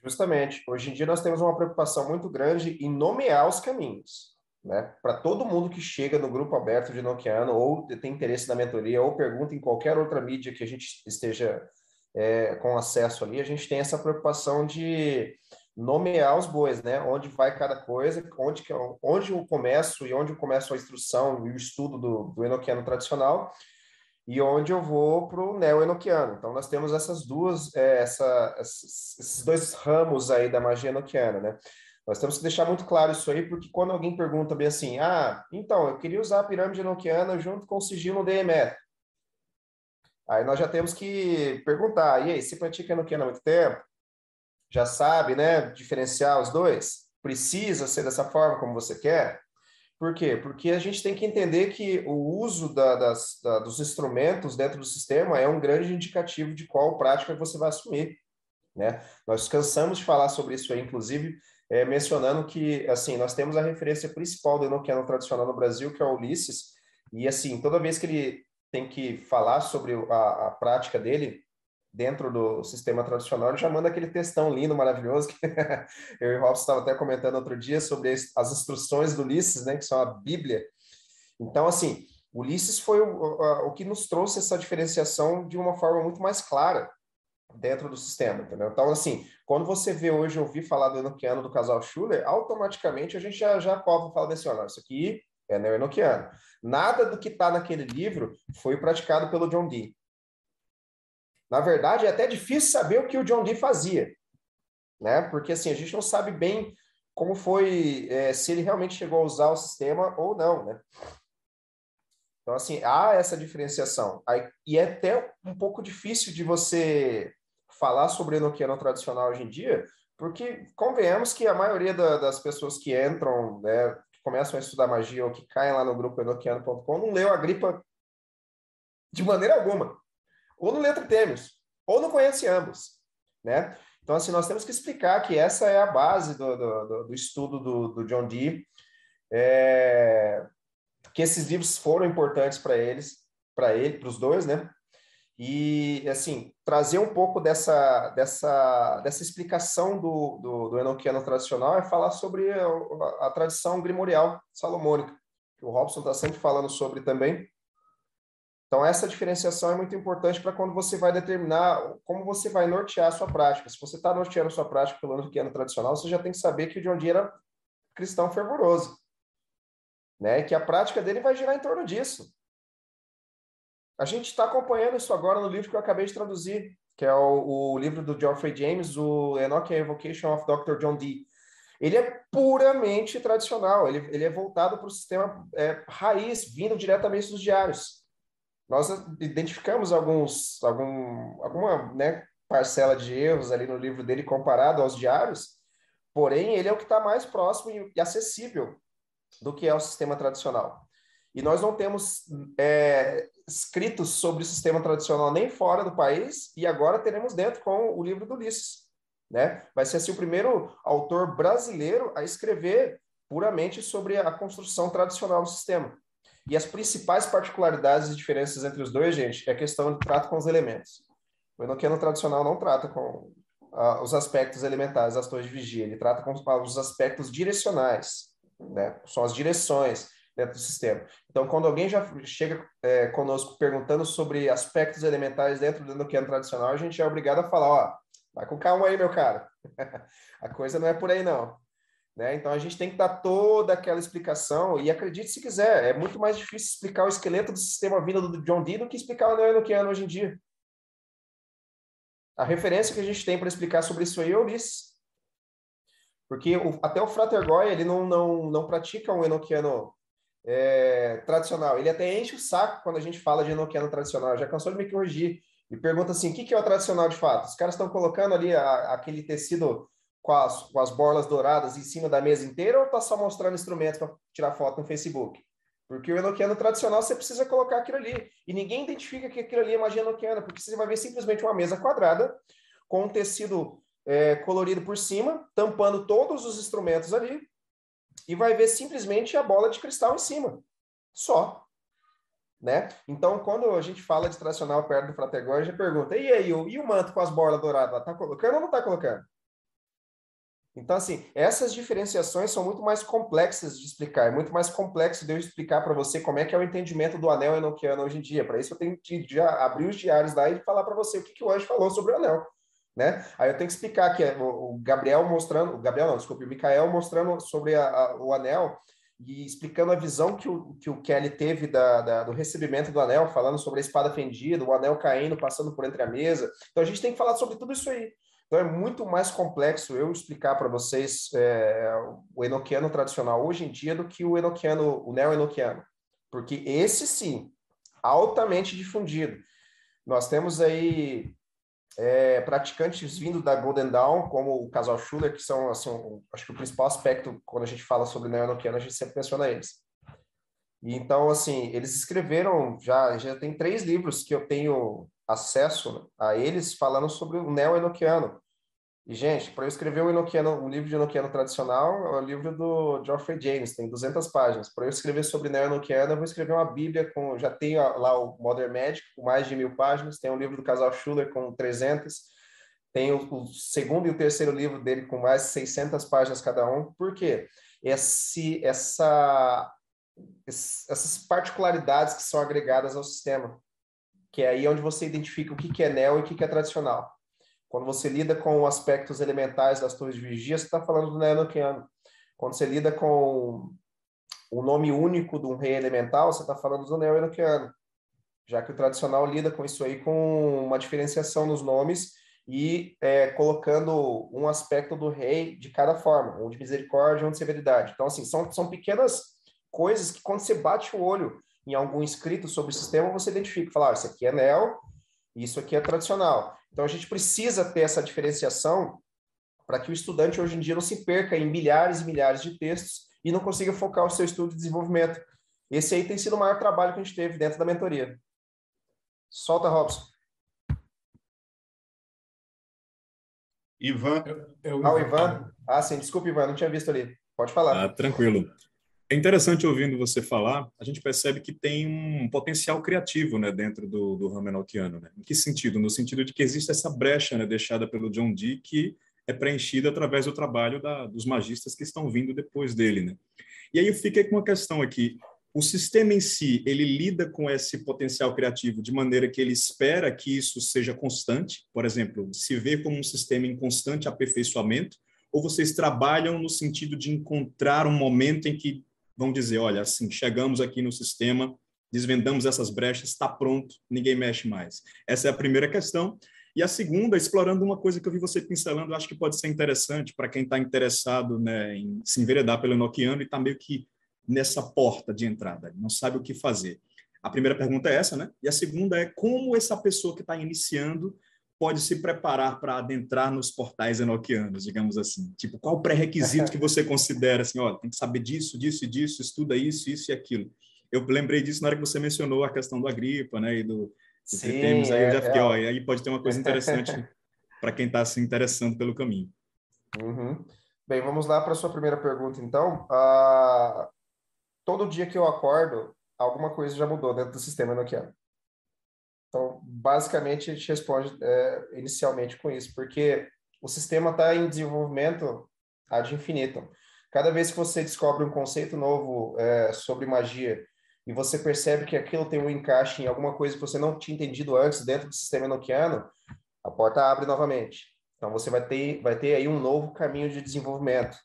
S6: Justamente. Hoje em dia nós temos uma preocupação muito grande em nomear os caminhos. Né? Para todo mundo que chega no grupo aberto de Nokiano, ou tem interesse na mentoria, ou pergunta em qualquer outra mídia que a gente esteja é, com acesso ali, a gente tem essa preocupação de nomear os bois, né? Onde vai cada coisa, onde, onde eu começo e onde eu começo a instrução e o estudo do, do enoquiano tradicional e onde eu vou para o neo-enoquiano. Então, nós temos essas duas, é, essa, esses dois ramos aí da magia enoquiana, né? Nós temos que deixar muito claro isso aí, porque quando alguém pergunta bem assim, ah, então, eu queria usar a pirâmide enoquiana junto com o sigilo DME. Aí nós já temos que perguntar, e aí, você pratica enoquiana há muito tempo? Já sabe, né, diferenciar os dois? Precisa ser dessa forma como você quer? Por quê? Porque a gente tem que entender que o uso da, das, da, dos instrumentos dentro do sistema é um grande indicativo de qual prática você vai assumir. Né? Nós cansamos de falar sobre isso aí, inclusive, é, mencionando que assim nós temos a referência principal do enoquiano tradicional no Brasil, que é o Ulisses, e assim, toda vez que ele tem que falar sobre a, a prática dele, dentro do sistema tradicional, já manda aquele textão lindo, maravilhoso, que eu e o Robson estava até comentando outro dia sobre as instruções do Ulisses, né, que são a Bíblia. Então, assim, Ulisses foi o, o, que nos trouxe essa diferenciação de uma forma muito mais clara dentro do sistema, entendeu? Então, assim, quando você vê hoje ouvir falar do Enochiano do casal Schuller, automaticamente a gente já, já e fala assim, olha, isso aqui é neo-enoquiano. Nada do que está naquele livro foi praticado pelo John Dee. Na verdade, é até difícil saber o que o John Dee fazia, né? Porque assim a gente não sabe bem como foi, é, se ele realmente chegou a usar o sistema ou não, né? Então assim há essa diferenciação. Aí, e é até um pouco difícil de você falar sobre enoquiano tradicional hoje em dia, porque convenhamos que a maioria da, das pessoas que entram, né, que começam a estudar magia ou que caem lá no grupo enoquiano.com não leu a gripa de maneira alguma ou no Letra Têmios, ou não conhece ambos, né? Então, assim, nós temos que explicar que essa é a base do, do, do estudo do, do, John Dee, é, que esses livros foram importantes para eles, para ele, para os dois, né? E, assim, trazer um pouco dessa, dessa, dessa explicação do, do, do Enochiano tradicional é falar sobre a, a tradição grimorial salomônica, que o Robson está sempre falando sobre também, então, essa diferenciação é muito importante para quando você vai determinar como você vai nortear a sua prática. Se você está norteando a sua prática pelo ano ano tradicional, você já tem que saber que o John Dee era cristão fervoroso. Né? Que a prática dele vai girar em torno disso. A gente está acompanhando isso agora no livro que eu acabei de traduzir, que é o, o livro do Geoffrey James, o Enoch Evocation of Dr. John Dee. Ele é puramente tradicional, ele, ele é voltado para o sistema é, raiz, vindo diretamente dos diários nós identificamos alguns, algum, alguma né, parcela de erros ali no livro dele comparado aos diários, porém ele é o que está mais próximo e acessível do que é o sistema tradicional. E nós não temos é, escritos sobre o sistema tradicional nem fora do país, e agora teremos dentro com o livro do Ulisses. Né? Vai ser assim, o primeiro autor brasileiro a escrever puramente sobre a construção tradicional do sistema. E as principais particularidades e diferenças entre os dois, gente, é a questão do trato com os elementos. O enoquiano tradicional não trata com uh, os aspectos elementares torres de vigia, ele trata com os aspectos direcionais, né? São as direções dentro do sistema. Então, quando alguém já chega é, conosco perguntando sobre aspectos elementares dentro do enoquiano tradicional, a gente é obrigado a falar, ó, vai com calma aí, meu cara. a coisa não é por aí, não. Né? Então a gente tem que dar toda aquela explicação, e acredite se quiser, é muito mais difícil explicar o esqueleto do sistema vindo do John Dee do que explicar o neoenoquiano hoje em dia. A referência que a gente tem para explicar sobre isso aí é o Ulisses. Porque o, até o Frater ele não, não, não pratica um enoquiano é, tradicional. Ele até enche o saco quando a gente fala de enoquiano tradicional. Já cansou de me corrigir e pergunta assim: o que, que é o tradicional de fato? Os caras estão colocando ali a, aquele tecido com as, com as borlas douradas em cima da mesa inteira ou está só mostrando instrumentos para tirar foto no Facebook? Porque o enoquiano tradicional você precisa colocar aquilo ali. E ninguém identifica que aquilo ali é magia enoquiana, porque você vai ver simplesmente uma mesa quadrada com um tecido é, colorido por cima, tampando todos os instrumentos ali, e vai ver simplesmente a bola de cristal em cima. Só. Né? Então, quando a gente fala de tradicional perto do Frategor, a gente pergunta, e aí, e o manto com as borlas douradas, tá colocando ou não está colocando? Então, assim, essas diferenciações são muito mais complexas de explicar. É muito mais complexo de eu explicar para você como é que é o entendimento do anel enoquiano hoje em dia. Para isso, eu tenho que abrir os diários lá e falar para você o que, que o Anjo falou sobre o anel. Né? Aí eu tenho que explicar que o Gabriel mostrando, o Gabriel não, desculpe, o Mikael mostrando sobre a, a, o anel e explicando a visão que o, que o Kelly teve da, da, do recebimento do anel, falando sobre a espada fendida, o anel caindo, passando por entre a mesa. Então a gente tem que falar sobre tudo isso aí. Então é muito mais complexo eu explicar para vocês é, o enoquiano tradicional hoje em dia do que o enoquiano, o neo-enoquiano. Porque esse sim, altamente difundido. Nós temos aí é, praticantes vindo da Golden Dawn, como o casal Schuller, que são, assim, um, acho que o principal aspecto quando a gente fala sobre neo-enoquiano, a gente sempre menciona eles. E, então, assim, eles escreveram, já, já tem três livros que eu tenho acesso a eles falando sobre o neo-enoquiano. E, gente, para eu escrever um, um livro de enoquiano tradicional, é o livro do Geoffrey James, tem 200 páginas. Para eu escrever sobre neo-enoquiano, eu vou escrever uma bíblia com... Já tenho lá o Modern Magic, com mais de mil páginas, tem um livro do casal Schuller com 300, tem o, o, segundo e o terceiro livro dele com mais de 600 páginas cada um. Por quê? Esse, essa, essas particularidades que são agregadas ao sistema que é aí onde você identifica o que, que é neo e o que, que é tradicional. Quando você lida com aspectos elementais das torres de vigia, você está falando do neo-enoquiano. Quando você lida com o nome único de um rei elemental, você está falando do neo-enoquiano. Já que o tradicional lida com isso aí com uma diferenciação nos nomes e é, colocando um aspecto do rei de cada forma, um de misericórdia, um de severidade. Então, assim, são, são pequenas coisas que quando você bate o olho em algum escrito sobre o sistema, você identifica, fala, ah, isso aqui é neo, isso aqui é tradicional. Então a gente precisa ter essa diferenciação para que o estudante hoje em dia não se perca em milhares e milhares de textos e não consiga focar o seu estudo de desenvolvimento. Esse aí tem sido o maior trabalho que a gente teve dentro da mentoria. Solta, Robson.
S2: Ivan.
S6: Eu, eu, ah, o Ivan. Ah, sim, desculpa, Ivan, não tinha visto ali. Pode falar.
S3: Ah, tranquilo. É interessante ouvindo você falar, a gente percebe que tem um potencial criativo né, dentro do, do ramo. Né? Em que sentido? No sentido de que existe essa brecha né, deixada pelo John Dee que é preenchida através do trabalho da, dos magistas que estão vindo depois dele. Né? E aí eu fiquei com uma questão aqui. O sistema em si, ele lida com esse potencial criativo de maneira que ele espera que isso seja constante, por exemplo, se vê como um sistema em constante aperfeiçoamento, ou vocês trabalham no sentido de encontrar um momento em que vão dizer, olha, assim, chegamos aqui no sistema, desvendamos essas brechas, está pronto, ninguém mexe mais. Essa é a primeira questão. E a segunda, explorando uma coisa que eu vi você pincelando, acho que pode ser interessante para quem está interessado né, em se enveredar pelo Enochiano e está meio que nessa porta de entrada, não sabe o que fazer. A primeira pergunta é essa, né? E a segunda é como essa pessoa que está iniciando pode se preparar para adentrar nos portais enoquianos, digamos assim? Tipo, qual o pré-requisito que você considera assim, olha, tem que saber disso, disso e disso, estuda isso, isso e aquilo. Eu lembrei disso na hora que você mencionou a questão do Agripa, né, e do, do Sim, aí eu já é, fiquei, é, ó, aí pode ter uma coisa interessante para quem está se interessando pelo caminho.
S6: Uhum. Bem, vamos lá para a sua primeira pergunta, então. Uh, todo dia que eu acordo, alguma coisa já mudou dentro do sistema enoquiano. Então, basicamente, a gente responde é, inicialmente com isso, porque o sistema está em desenvolvimento ad infinitum. Cada vez que você descobre um conceito novo é, sobre magia e você percebe que aquilo tem um encaixe em alguma coisa que você não tinha entendido antes dentro do sistema enoquiano, a porta abre novamente. Então, você vai ter, vai ter aí um novo caminho de desenvolvimento.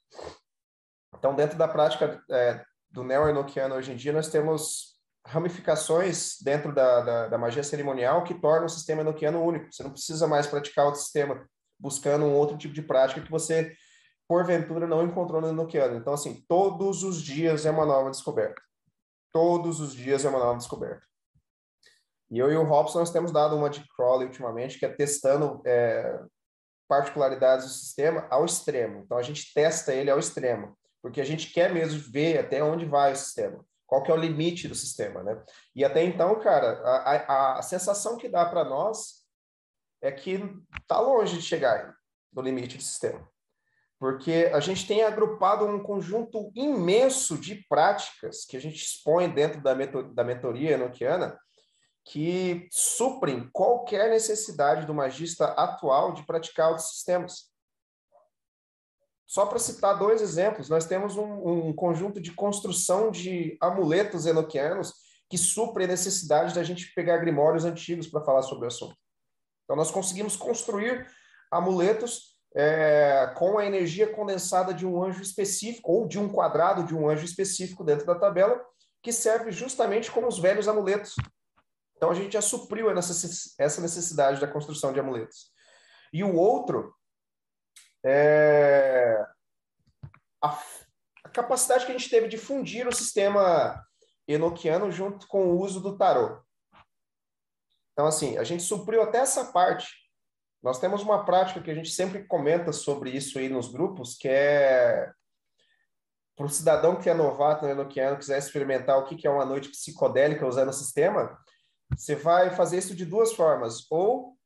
S6: Então, dentro da prática é, do neo-enoquiano hoje em dia, nós temos ramificações dentro da, da, da, magia cerimonial que tornam o sistema enoquiano único. Você não precisa mais praticar outro sistema buscando um outro tipo de prática que você, porventura, não encontrou no enoquiano. Então, assim, todos os dias é uma nova descoberta. Todos os dias é uma nova descoberta. E eu e o Robson nós temos dado uma de Crowley ultimamente, que é testando é, particularidades do sistema ao extremo. Então a gente testa ele ao extremo, porque a gente quer mesmo ver até onde vai o sistema, qual que é o limite do sistema, né? E até então, cara, a, a, a sensação que dá para nós é que tá longe de chegar no limite do sistema. Porque a gente tem agrupado um conjunto imenso de práticas que a gente expõe dentro da, da mentoria enoquiana, que suprem qualquer necessidade do magista atual de praticar outros sistemas. Só para citar dois exemplos, nós temos um, um, conjunto de construção de amuletos enoquianos que suprem a necessidade da gente pegar grimórios antigos para falar sobre o assunto. Então, nós conseguimos construir amuletos é, com a energia condensada de um anjo específico, ou de um quadrado de um anjo específico dentro da tabela, que serve justamente como os velhos amuletos, então a gente já supriu essa necessidade da construção de amuletos. E o outro é a, a capacidade que a gente teve de fundir o sistema enoquiano junto com o uso do tarô. Então, assim, a gente supriu até essa parte. Nós temos uma prática que a gente sempre comenta sobre isso aí nos grupos, que é para o cidadão que é novato no enoquiano, quiser experimentar o que é uma noite psicodélica usando o sistema, você vai fazer isso de duas formas. Ou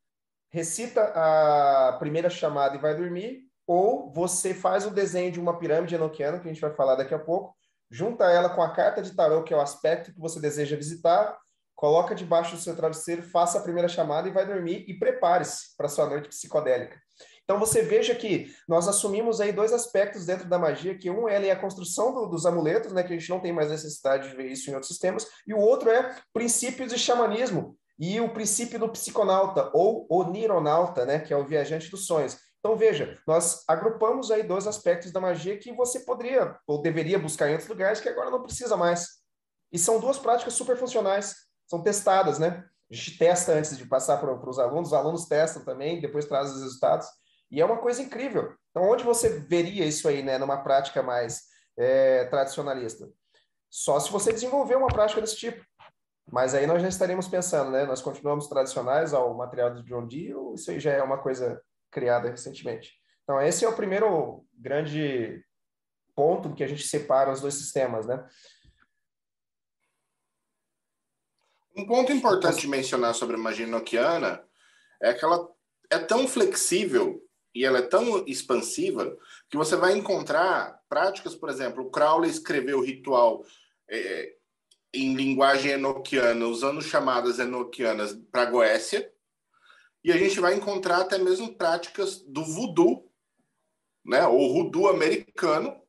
S6: recita a primeira chamada e vai dormir, ou você faz o desenho de uma pirâmide enoquiana, que a gente vai falar daqui a pouco, junta ela com a carta de tarô, que é o aspecto que você deseja visitar, coloca debaixo do seu travesseiro, faça a primeira chamada e vai dormir e prepare-se para sua noite psicodélica. Então você veja que nós assumimos aí dois aspectos dentro da magia, que um é a construção do, dos amuletos, né, que a gente não tem mais necessidade de ver isso em outros sistemas, e o outro é princípios de xamanismo e o princípio do psiconauta ou onironauta, né, que é o viajante dos sonhos. Então veja, nós agrupamos aí dois aspectos da magia que você poderia ou deveria buscar em outros lugares que agora não precisa mais. E são duas práticas super funcionais, são testadas, né? A gente testa antes de passar para os alunos, os alunos testam também, depois trazem os resultados. E é uma coisa incrível. Então, onde você veria isso aí, né, numa prática mais é, tradicionalista? Só se você desenvolver uma prática desse tipo. Mas aí nós já estaremos pensando, né? Nós continuamos tradicionais ao material do John Dee ou isso aí já é uma coisa criada recentemente? Então, esse é o primeiro grande ponto que a gente separa os dois sistemas, né?
S5: Um ponto importante de mencionar sobre a magia enoquiana é que ela é tão flexível e ela é tão expansiva que você vai encontrar práticas, por exemplo, o Crowley escreveu o ritual é, em linguagem enoquiana, usando chamadas enoquianas para Goécia, e a gente vai encontrar até mesmo práticas do voodoo, né, ou voodoo americano,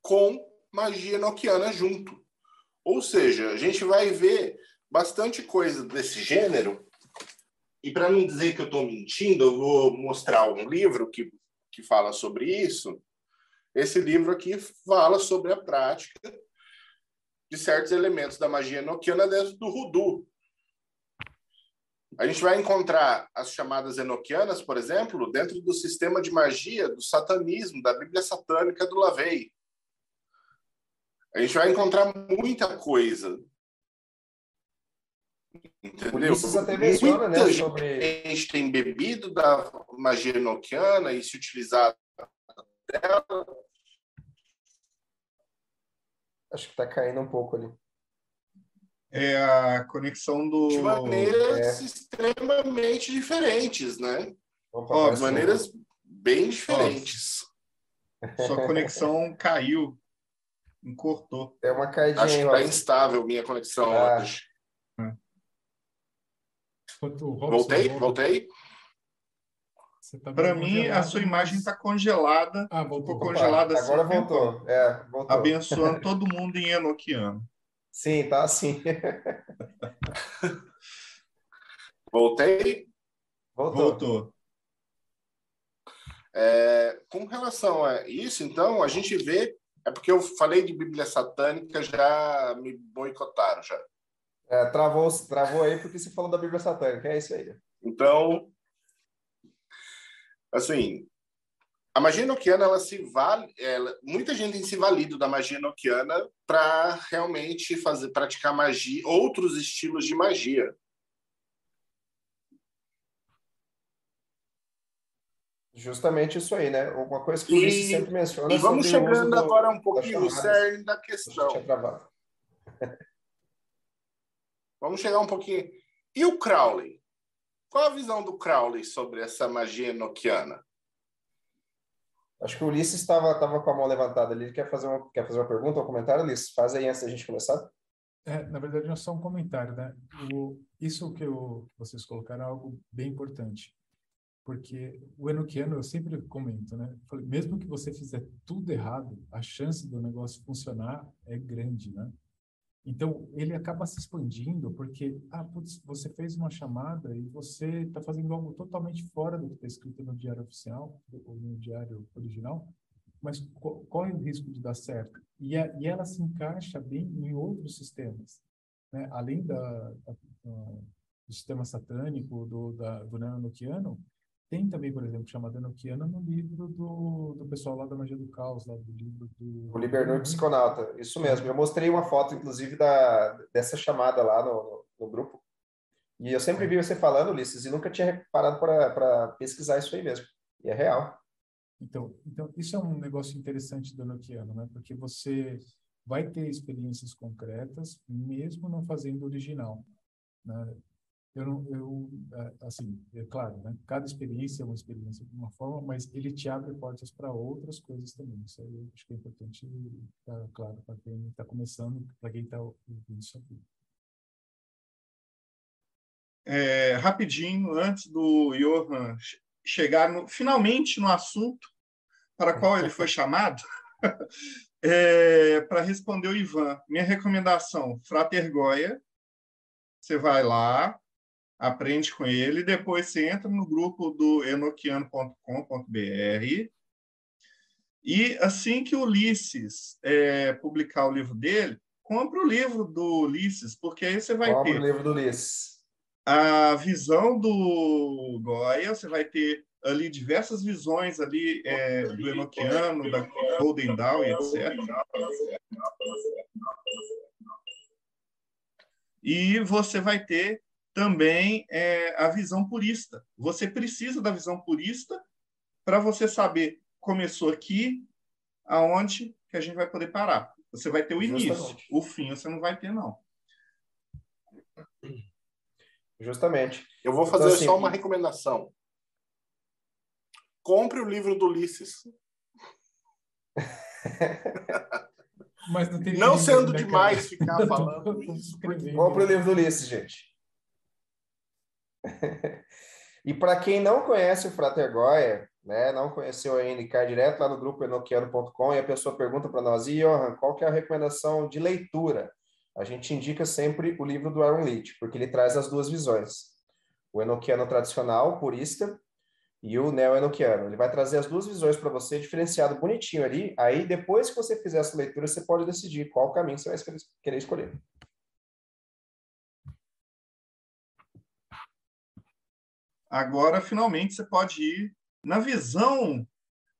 S5: com magia enoquiana junto. Ou seja, a gente vai ver bastante coisa desse gênero e para não dizer que eu estou mentindo, eu vou mostrar um livro que, que fala sobre isso. Esse livro aqui fala sobre a prática de certos elementos da magia enoquiana dentro do Rudu. A gente vai encontrar as chamadas enoquianas, por exemplo, dentro do sistema de magia do satanismo, da Bíblia satânica do Lavey. A gente vai encontrar muita coisa Entendeu?
S6: Até menciona,
S5: Muita
S6: né, sobre...
S5: gente tem bebido da magia enoquiana e se utilizado dela.
S6: Acho que está caindo um pouco ali.
S2: É a conexão do.
S5: De maneiras
S6: É.
S5: extremamente diferentes, né?
S6: Opa,
S2: Ó,
S5: De
S6: parece-
S5: maneiras bem diferentes.
S2: Sua conexão caiu. Encurtou.
S6: É uma caidinha
S5: Acho que está instável minha conexão
S6: Ah.
S5: hoje. Voltei?
S4: volta,
S5: Voltei?
S4: tá
S2: Para mim, a sua imagem está congelada,
S4: Ah, voltou.
S2: ficou
S6: Opa,
S2: congelada assim.
S6: Agora voltou. É, voltou.
S2: Abençoando todo mundo em Enoquiano.
S6: Sim, tá assim.
S5: Voltei?
S6: Voltou.
S2: Voltou.
S5: É, com relação a isso, então, a gente vê. É porque eu falei de Bíblia satânica, já me boicotaram já.
S6: É, travou, travou aí porque você falou da Bíblia Satânica. É isso aí.
S5: Então, assim, a magia enoquiana, ela se vale, ela, muita gente tem se valido da magia enoquiana para realmente fazer praticar magia, outros estilos de magia.
S6: Justamente isso aí, né? Uma coisa que o Ulisses sempre menciona.
S5: E vamos chegando agora um pouquinho no cerne da questão. vamos chegar um pouquinho. E o Crowley? Qual a visão do Crowley sobre essa magia enoquiana?
S6: Acho que o Ulisses estava tava com a mão levantada ali. Ele quer fazer uma, quer fazer uma pergunta ou um comentário, Ulisses? Faz aí antes da gente começar.
S4: É, na verdade, é só um comentário, né? O, isso que eu, vocês colocaram é algo bem importante. Porque o Enochiano, eu sempre comento, né? Mesmo que você fizer tudo errado, a chance do negócio funcionar é grande, né? Então, ele acaba se expandindo porque, ah, putz, você fez uma chamada e você está fazendo algo totalmente fora do que está escrito no diário oficial, ou no diário original, mas qual é o risco de dar certo? E, a, e ela se encaixa bem em outros sistemas, né? Além da, da, do sistema satânico, do, da, do neonoquiano, tem também, por exemplo, chamada Enochiana no livro do, do pessoal lá da Magia do Caos, lá do livro do...
S6: O Libernur Psiconauta, isso mesmo. Eu mostrei uma foto, inclusive, da, dessa chamada lá no, no, grupo. E eu sempre vi você falando, Ulisses, e nunca tinha parado para pesquisar isso aí mesmo. E é real.
S4: Então, então, isso é um negócio interessante do Enochiano, né? Porque você vai ter experiências concretas, mesmo não fazendo original. Né? Eu não, eu, é, assim, é claro, né? Cada experiência é uma experiência de uma forma, mas ele te abre portas para outras coisas também. Isso aí eu acho que é importante estar claro para quem está começando, para quem está ouvindo isso aqui.
S2: É, rapidinho, antes do Johan chegar no, finalmente no assunto para qual ele foi chamado, é, para responder o Ivan, minha recomendação, Frater Goya, você vai lá, aprende com ele, depois você entra no grupo do enoquiano.com.br e assim que o Ulisses é, publicar o livro dele, compre o livro do Ulisses, porque aí você vai
S6: compre
S2: ter
S6: o livro do Ulisses.
S2: a visão do Goya, você vai ter ali diversas visões ali é, do Enoquiano, da Golden Dawn e etc. E você vai ter também é, a visão purista. Você precisa da visão purista para você saber começou aqui, aonde que a gente vai poder parar. Você vai ter o início, Justamente. o fim você não vai ter não.
S6: Justamente.
S5: Eu vou fazer então, assim, só uma recomendação. Compre o livro do Ulisses.
S4: Mas não,
S5: não sendo demais ficar falando isso.
S6: Compre o livro do Ulisses, gente. e para quem não conhece o Frater Goya, né, não conheceu ainda, cai direto lá no grupo enoquiano.com e a pessoa pergunta para nós, e Johan, qual que é a recomendação de leitura? A gente indica sempre o livro do Aaron Leach, porque ele traz as duas visões. O enoquiano tradicional, purista, e o neo-enoquiano. Ele vai trazer as duas visões para você, diferenciado bonitinho ali. Aí, depois que você fizer essa leitura, você pode decidir qual caminho você vai querer escolher.
S2: Agora, finalmente, você pode ir na visão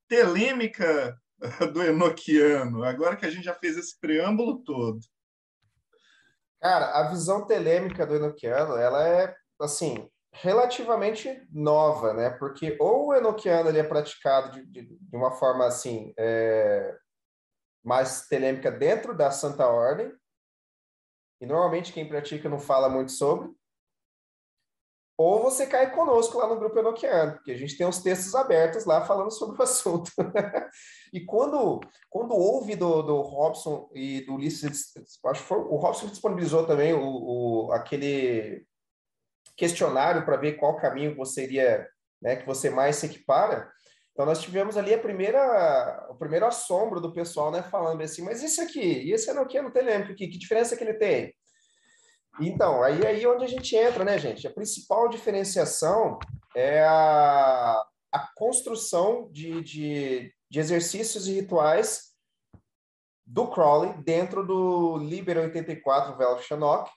S2: telêmica do Enoquiano, agora que a gente já fez esse preâmbulo todo.
S6: Cara, a visão telêmica do Enoquiano, ela é, assim, relativamente nova, né? Porque ou o Enoquiano ele é praticado de, de, de uma forma, assim, é, mais telêmica dentro da Santa Ordem, e normalmente quem pratica não fala muito sobre, ou você cai conosco lá no grupo Enoquiano, porque a gente tem os textos abertos lá falando sobre o assunto. e quando, quando houve do, do Robson e do Ulisses, acho que foi, o Robson disponibilizou também o, o aquele questionário para ver qual caminho você iria, né, que você mais se equipara. Então nós tivemos ali a primeira, o primeiro assombro do pessoal, né, falando assim, mas isso aqui, e esse Enoquiano telêmico aqui, que diferença que ele tem? Então, aí aí onde a gente entra, né, gente? A principal diferenciação é a, a construção de, de, de exercícios e rituais do Crowley dentro do Liber 84 Velvet Shannock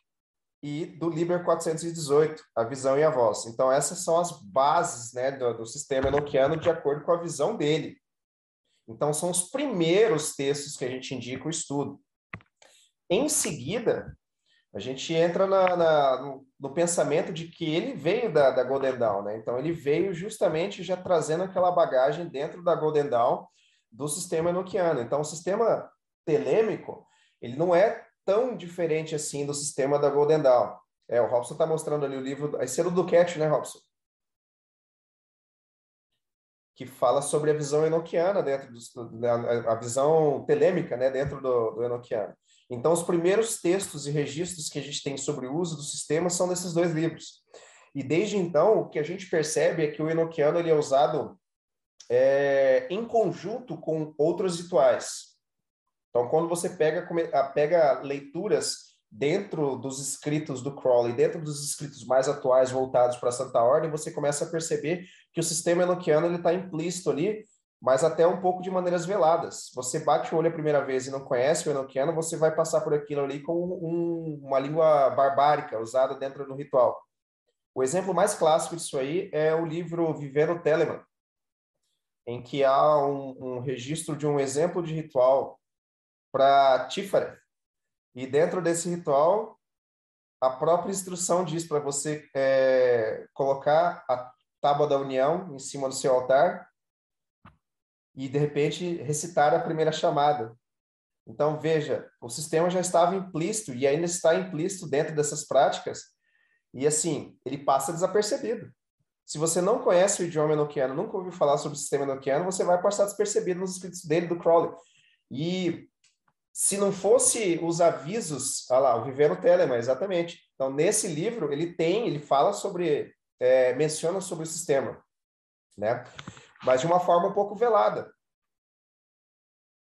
S6: e do Liber 418, a visão e a voz. Então, essas são as bases né, do, do sistema enoquiano de acordo com a visão dele. Então, são os primeiros textos que a gente indica o estudo. Em seguida, a gente entra na, na, no, pensamento de que ele veio da, da Golden Dawn, né? Então, ele veio justamente já trazendo aquela bagagem dentro da Golden Dawn do sistema enoquiano. Então, o sistema telêmico, ele não é tão diferente assim do sistema da Golden Dawn. É, o Robson está mostrando ali o livro, é selo do Cat, né, Robson? Que fala sobre a visão enoquiana dentro do, a, a visão telêmica, né, dentro do, do enoquiano. Então, os primeiros textos e registros que a gente tem sobre o uso do sistema são desses dois livros. E desde então, o que a gente percebe é que o enoquiano ele é usado é, em conjunto com outros rituais. Então, quando você pega, pega leituras dentro dos escritos do Crowley, dentro dos escritos mais atuais voltados para a Santa Ordem, você começa a perceber que o sistema enoquiano está implícito ali mas até um pouco de maneiras veladas. Você bate o olho a primeira vez e não conhece o enoquiano, você vai passar por aquilo ali com um, uma língua barbárica usada dentro do ritual. O exemplo mais clássico disso aí é o livro Vivendo Telemann, em que há um, um registro de um exemplo de ritual para Tiferet. E dentro desse ritual, a própria instrução diz para você é, colocar a tábua da união em cima do seu altar e de repente recitar a primeira chamada. Então veja, o sistema já estava implícito e ainda está implícito dentro dessas práticas e assim ele passa desapercebido. Se você não conhece o idioma enoquiano, nunca ouviu falar sobre o sistema enoquiano, você vai passar despercebido nos escritos dele do Crowley. E se não fosse os avisos, olha lá, o Vivendo Telema, exatamente. Então, nesse livro, ele tem, ele fala sobre, é, menciona sobre o sistema, né? mas de uma forma um pouco velada.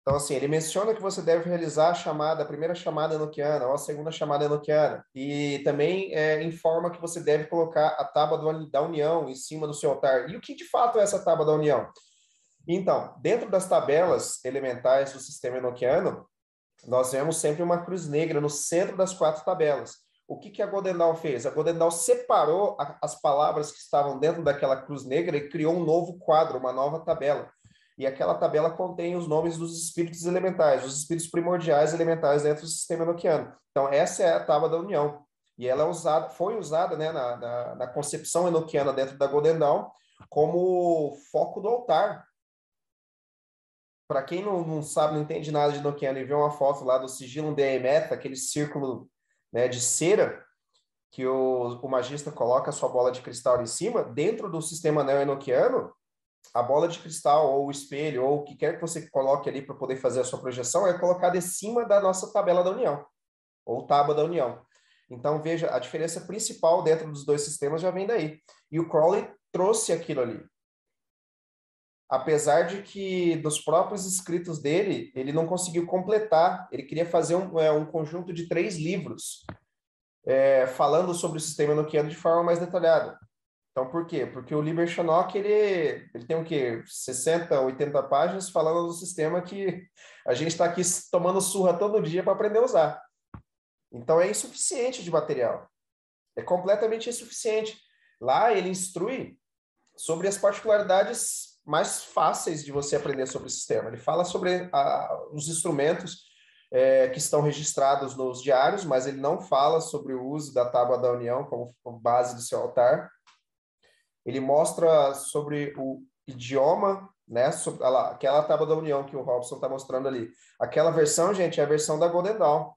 S6: Então, assim, ele menciona que você deve realizar a chamada, a primeira chamada enoquiana ou a segunda chamada enoquiana. E também é, informa que você deve colocar a tábua da união em cima do seu altar. E o que de fato é essa tábua da união? Então, dentro das tabelas elementais do sistema enoquiano, nós vemos sempre uma cruz negra no centro das quatro tabelas o que, que a Godendal fez? A Godendal separou a, as palavras que estavam dentro daquela cruz negra e criou um novo quadro, uma nova tabela. E aquela tabela contém os nomes dos espíritos elementais, os espíritos primordiais elementais dentro do sistema enoquiano. Então, essa é a tábua da união. E ela é usada, foi usada né, na, na, na concepção enoquiana dentro da Golden Dawn como foco do altar. Para quem não, não, sabe, não entende nada de enoquiano e vê uma foto lá do sigilo Emet, aquele círculo né, de cera que o, o magista coloca a sua bola de cristal em cima, dentro do sistema neo-enoquiano, a bola de cristal ou o espelho ou o que quer que você coloque ali para poder fazer a sua projeção é colocada em cima da nossa tabela da união ou tábua da união. Então veja, a diferença principal dentro dos dois sistemas já vem daí. E o Crowley trouxe aquilo ali apesar de que dos próprios escritos dele, ele não conseguiu completar. Ele queria fazer um, é, um conjunto de três livros é, falando sobre o sistema enoquiano de forma mais detalhada. Então, por quê? Porque o Liber Shannock, ele, ele tem o quê? 60, 80 páginas falando do sistema que a gente está aqui tomando surra todo dia para aprender a usar. Então, é insuficiente de material. É completamente insuficiente. Lá, ele instrui sobre as particularidades mais fáceis de você aprender sobre o sistema. Ele fala sobre a, os instrumentos é, que estão registrados nos diários, mas ele não fala sobre o uso da tábua da união como, como base do seu altar. Ele mostra sobre o idioma, né? Sobre, lá, aquela tábua da união que o Robson está mostrando ali. Aquela versão, gente, é a versão da Golden Dawn.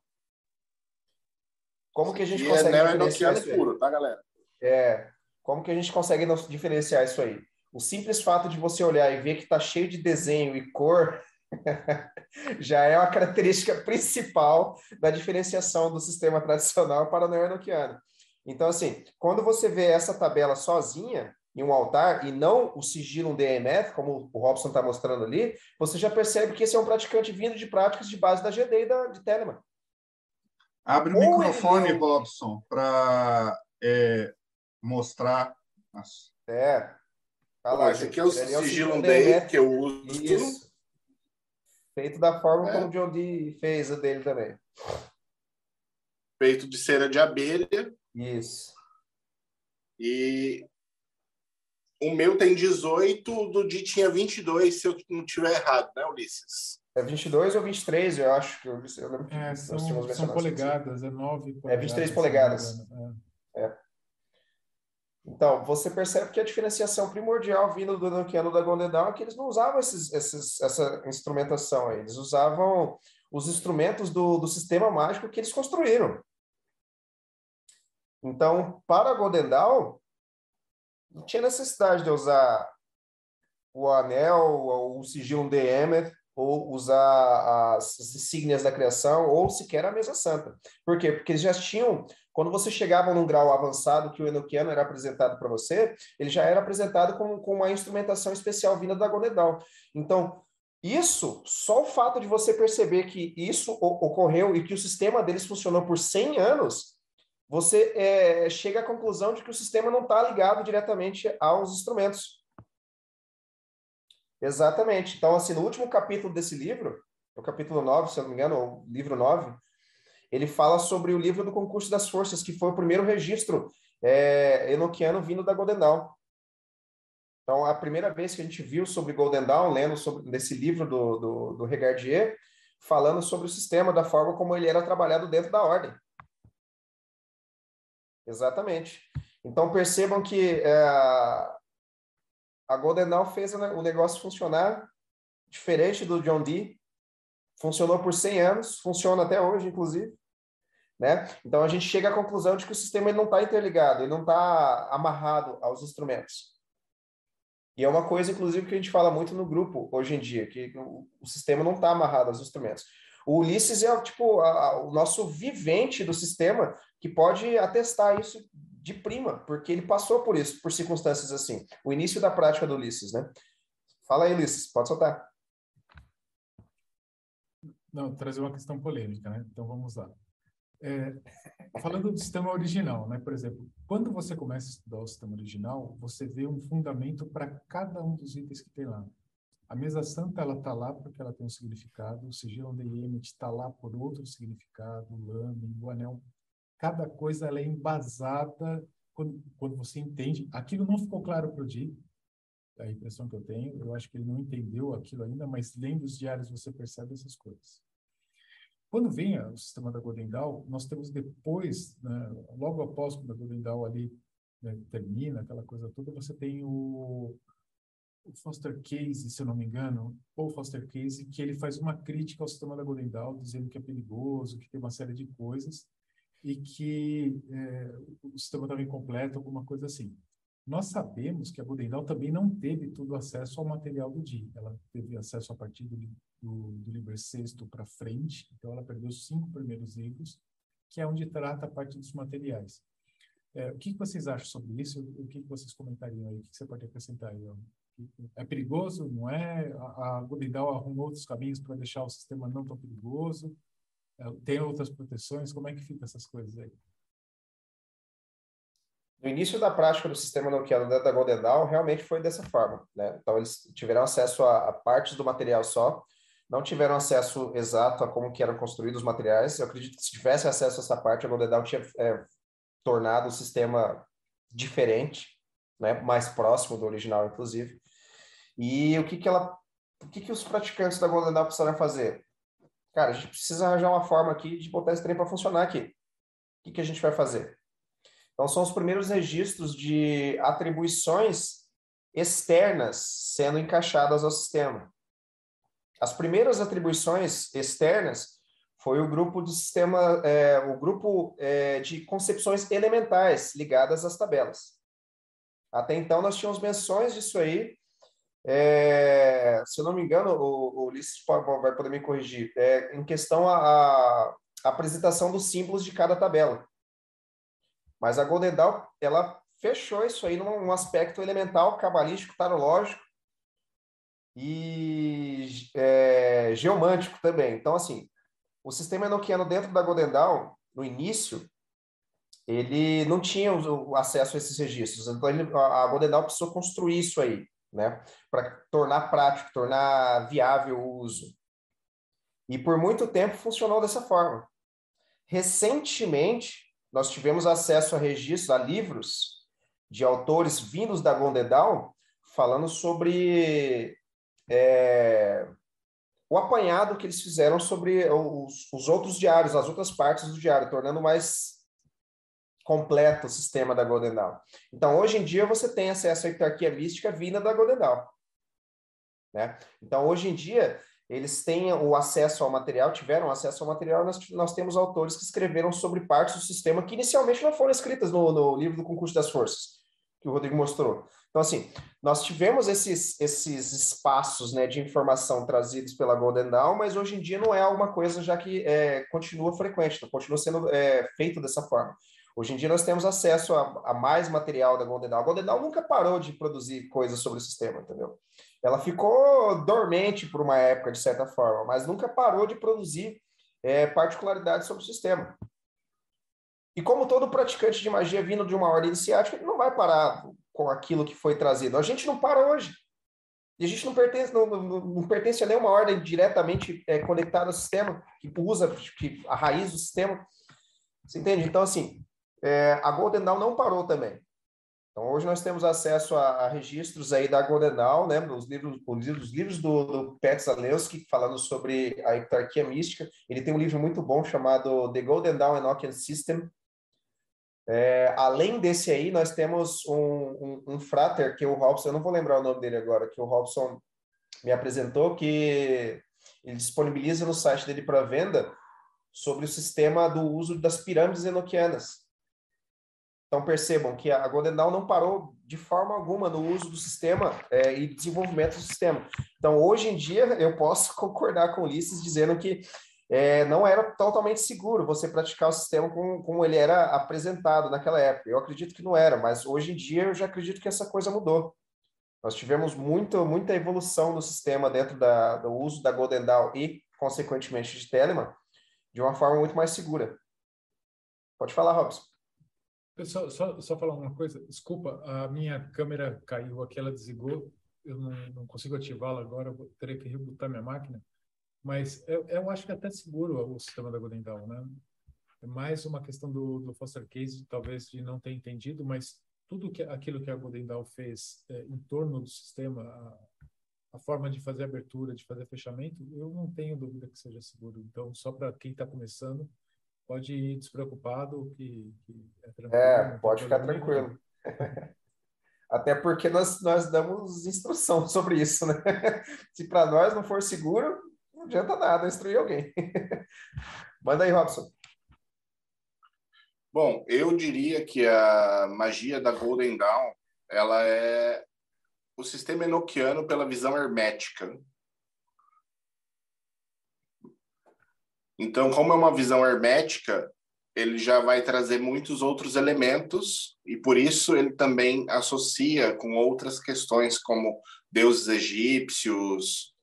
S6: Como que a gente e é consegue
S5: é diferenciar isso puro, tá, galera?
S6: É. Como que a gente consegue diferenciar isso aí? O simples fato de você olhar e ver que está cheio de desenho e cor já é uma característica principal da diferenciação do sistema tradicional para o neo-enoquiano. Então, assim, quando você vê essa tabela sozinha em um altar e não o sigilo DMF, como o Robson está mostrando ali, você já percebe que esse é um praticante vindo de práticas de base da GD e da, de Telemann.
S2: Abre o Ou microfone, Robson, para é, mostrar.
S5: Nossa. É, Tá lá, esse aqui é o sigilo dele que eu uso. Isso.
S6: Feito da forma é. como o John Dee fez o dele também.
S5: Feito de cera de abelha.
S6: Isso.
S5: E O meu tem 18, o do Di tinha 22, se eu não tiver errado, né, Ulisses?
S6: É 22 ou 23, eu acho que eu, eu
S4: lembro que é, são, são polegadas, é 9 polegadas.
S6: É 23 polegadas. É. é. Então, você percebe que a diferenciação primordial vindo do Nokiano da Golden Dawn é que eles não usavam esses, esses, essa instrumentação aí, eles usavam os instrumentos do, do sistema mágico que eles construíram. Então, para Golden Dawn, não tinha necessidade de usar o anel, ou o sigilo de Emmet, ou usar as insígnias da criação, ou sequer a mesa santa. Por quê? Porque eles já tinham, quando você chegava num grau avançado que o Enochiano era apresentado para você, ele já era apresentado com, com uma instrumentação especial vinda da Godedal. Então, isso, só o fato de você perceber que isso ocorreu e que o sistema deles funcionou por 100 anos, você é, chega à conclusão de que o sistema não está ligado diretamente aos instrumentos. Exatamente. Então, assim, no último capítulo desse livro, o capítulo 9, se eu não me engano, ou livro 9, ele fala sobre o livro do concurso das forças, que foi o primeiro registro é, enoquiano vindo da Golden Dawn. Então, a primeira vez que a gente viu sobre Golden Dawn, lendo sobre, nesse livro do, do, do Regardier, falando sobre o sistema, da forma como ele era trabalhado dentro da ordem. Exatamente. Então, percebam que é, a Golden Dawn fez o negócio funcionar diferente do John Dee. Funcionou por 100 anos, funciona até hoje, inclusive. Né? Então a gente chega à conclusão de que o sistema ele não está interligado, ele não está amarrado aos instrumentos. E é uma coisa, inclusive, que a gente fala muito no grupo hoje em dia, que o, sistema não está amarrado aos instrumentos. O Ulisses é tipo a, o nosso vivente do sistema que pode atestar isso de prima, porque ele passou por isso, por circunstâncias assim. O início da prática do Ulisses, né? Fala aí, Ulisses, pode soltar.
S4: Não, trazer uma questão polêmica, né? Então vamos lá. É, falando do sistema original, né? Por exemplo, quando você começa a estudar o sistema original, você vê um fundamento para cada um dos itens que tem lá. A mesa santa ela está lá porque ela tem um significado, o sigilo de Yemet está lá por outro significado, o lame, o anel cada coisa ela é embasada quando, quando você entende. Aquilo não ficou claro para o Di, a impressão que eu tenho. Eu acho que ele não entendeu aquilo ainda, mas lendo os diários você percebe essas coisas. Quando vem o sistema da Golden Dawn, nós temos depois, né, logo após quando a Golden Dawn ali né, termina, aquela coisa toda, você tem o, o Foster Case, se eu não me engano, ou Foster Case, que ele faz uma crítica ao sistema da Golden Dawn, dizendo que é perigoso, que tem uma série de coisas e que é, o sistema estava incompleto, alguma coisa assim. Nós sabemos que a Budendal também não teve todo acesso ao material do DI. Ela teve acesso a partir do, do, do Liber Sexto para frente, então ela perdeu os cinco primeiros livros, que é onde trata a parte dos materiais. É, o que, que, vocês acham sobre isso? O que, que vocês comentariam aí? O que, você pode acrescentar aí? É perigoso? Não é? A, a Budendal arrumou outros caminhos para deixar o sistema não tão perigoso? É, tem outras proteções? Como é que fica essas coisas aí?
S6: No início da prática do sistema Nokia da Golden Dawn, realmente foi dessa forma. Né? Então, eles tiveram acesso a, a, partes do material só, não tiveram acesso exato a como que eram construídos os materiais. Eu acredito que se tivesse acesso a essa parte, a Golden Dawn tinha é, tornado o sistema diferente, né? mais próximo do original, inclusive. E o que que ela, o que que os praticantes da Golden Dawn precisaram fazer? cara, a gente precisa arranjar uma forma aqui de botar esse trem para funcionar aqui. O que, que a gente vai fazer? Então, são os primeiros registros de atribuições externas sendo encaixadas ao sistema. As primeiras atribuições externas foi o grupo do sistema, é, o grupo é, de concepções elementais ligadas às tabelas. Até então, nós tínhamos menções disso aí é, se eu não me engano, o, o Ulisses vai poder me corrigir, é, em questão a, a, apresentação dos símbolos de cada tabela. Mas a Golden Dawn, ela fechou isso aí num aspecto elemental, cabalístico, tarológico e é, geomântico também. Então, assim, o sistema enoquiano dentro da Golden Dawn, no início, ele não tinha o acesso a esses registros. Então, ele, a Golden Dawn precisou construir isso aí né? Para tornar prático, tornar viável o uso. E por muito tempo funcionou dessa forma. Recentemente, nós tivemos acesso a registros, a livros de autores vindos da Gondedal falando sobre é, o apanhado que eles fizeram sobre os, os, outros diários, as outras partes do diário, tornando mais completo o sistema da Golden Dawn. Então, hoje em dia, você tem acesso à hierarquia mística vinda da Golden Dawn. Né? Então, hoje em dia, eles têm o acesso ao material, tiveram acesso ao material, nós, nós temos autores que escreveram sobre partes do sistema que inicialmente não foram escritas no, no livro do Concurso das Forças, que o Rodrigo mostrou. Então, assim, nós tivemos esses, esses espaços né, de informação trazidos pela Golden Dawn, mas hoje em dia não é alguma coisa já que é, continua frequente, então continua sendo é, feito dessa forma. Hoje em dia nós temos acesso a, a mais material da Golden Dawn. A Golden Dawn nunca parou de produzir coisas sobre o sistema, entendeu? Ela ficou dormente por uma época, de certa forma, mas nunca parou de produzir é, particularidades sobre o sistema. E como todo praticante de magia vindo de uma ordem iniciática, ele não vai parar com aquilo que foi trazido. A gente não para hoje. E a gente não pertence, não, não, não pertence a nenhuma ordem diretamente é, conectada ao sistema, que usa que, a raiz do sistema. Você entende? Então, assim, é, a Golden Dawn não parou também. Então, hoje nós temos acesso a, a registros aí da Golden Dawn, né, os livros, os livros do, do Zalewski, falando sobre a heptarquia mística. Ele tem um livro muito bom chamado The Golden Dawn Enochian System. É, além desse aí, nós temos um, um, um, frater que o Robson, eu não vou lembrar o nome dele agora, que o Robson me apresentou, que ele disponibiliza no site dele para venda sobre o sistema do uso das pirâmides enoquianas. Então percebam que a Golden Dawn não parou de forma alguma no uso do sistema é, e desenvolvimento do sistema. Então hoje em dia eu posso concordar com o Ulisses dizendo que é, não era totalmente seguro você praticar o sistema como, como, ele era apresentado naquela época. Eu acredito que não era, mas hoje em dia eu já acredito que essa coisa mudou. Nós tivemos muito, muita evolução no sistema dentro da, do uso da Golden Dawn e, consequentemente, de Telemann, de uma forma muito mais segura. Pode falar, Robson.
S4: Pessoal, só, só falar uma coisa. Desculpa, a minha câmera caiu aqui, ela desligou. Eu não, não consigo ativá-la agora, eu terei que rebootar minha máquina. Mas eu, eu acho que é até seguro o sistema da Golden Dawn, né? É mais uma questão do, do Foster Case, talvez de não ter entendido, mas tudo que aquilo que a Golden Dawn fez é, em torno do sistema, a, a, forma de fazer abertura, de fazer fechamento, eu não tenho dúvida que seja seguro. Então, só para quem está começando, pode ir despreocupado, que, que
S6: é. É, pode ficar tranquilo. Até porque nós, nós damos instrução sobre isso, né? Se para nós não for seguro, não adianta nada instruir alguém. Manda aí, Robson.
S5: Bom, eu diria que a magia da Golden Dawn, ela é o sistema enoquiano pela visão hermética. Então, como é uma visão hermética, ele já vai trazer muitos outros elementos e por isso ele também associa com outras questões como deuses egípcios,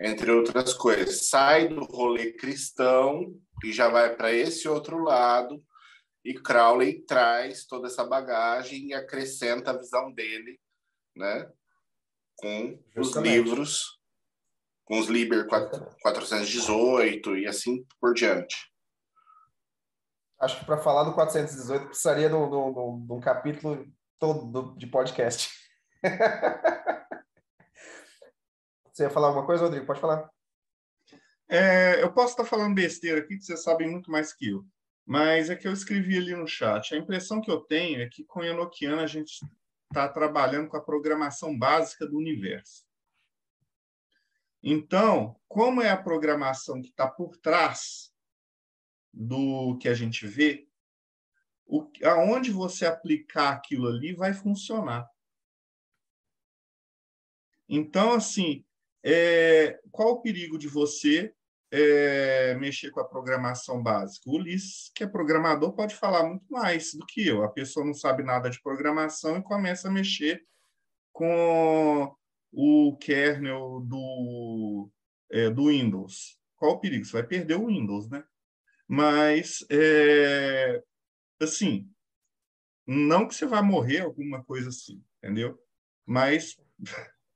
S5: entre outras coisas. Sai do rolê cristão e já vai para esse outro lado e Crowley traz toda essa bagagem e acrescenta a visão dele, né, com Justamente. os livros com os Liber 418 e assim por diante.
S6: Acho que para falar do 418 precisaria de um capítulo todo de podcast. você ia falar alguma coisa, Rodrigo? Pode falar.
S2: É, eu posso estar falando besteira aqui, que vocês sabem muito mais que eu. Mas é que eu escrevi ali no chat. A impressão que eu tenho é que com Enochiano a gente está trabalhando com a programação básica do universo. Então, como é a programação que está por trás do que a gente vê, o, aonde você aplicar aquilo ali vai funcionar. Então, assim, é, qual o perigo de você é, mexer com a programação básica? O Ulisses, que é programador, pode falar muito mais do que eu. A pessoa não sabe nada de programação e começa a mexer com o kernel do, é, do Windows. Qual o perigo? Você vai perder o Windows, né? Mas, é, assim, não que você vá morrer, alguma coisa assim, entendeu? Mas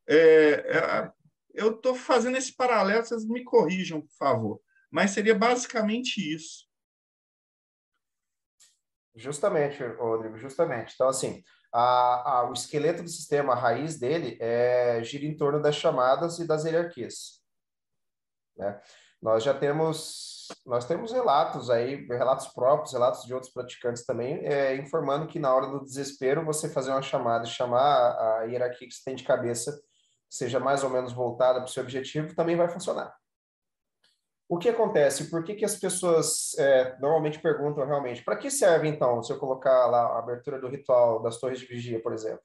S2: é, é, eu estou fazendo esse paralelo, vocês me corrijam, por favor. Mas seria basicamente isso.
S6: Justamente, Rodrigo, justamente. Então, assim, a, a, o esqueleto do sistema, a raiz dele, é, gira em torno das chamadas e das hierarquias. Né? Nós já temos, nós temos relatos aí, relatos próprios, relatos de outros praticantes também, é, informando que na hora do desespero, você fazer uma chamada chamar a hierarquia que você tem de cabeça, seja mais ou menos voltada para o seu objetivo, também vai funcionar. O que acontece? Por que, que as pessoas é, normalmente perguntam realmente, para que serve então, se eu colocar lá a abertura do ritual das torres de vigia, por exemplo?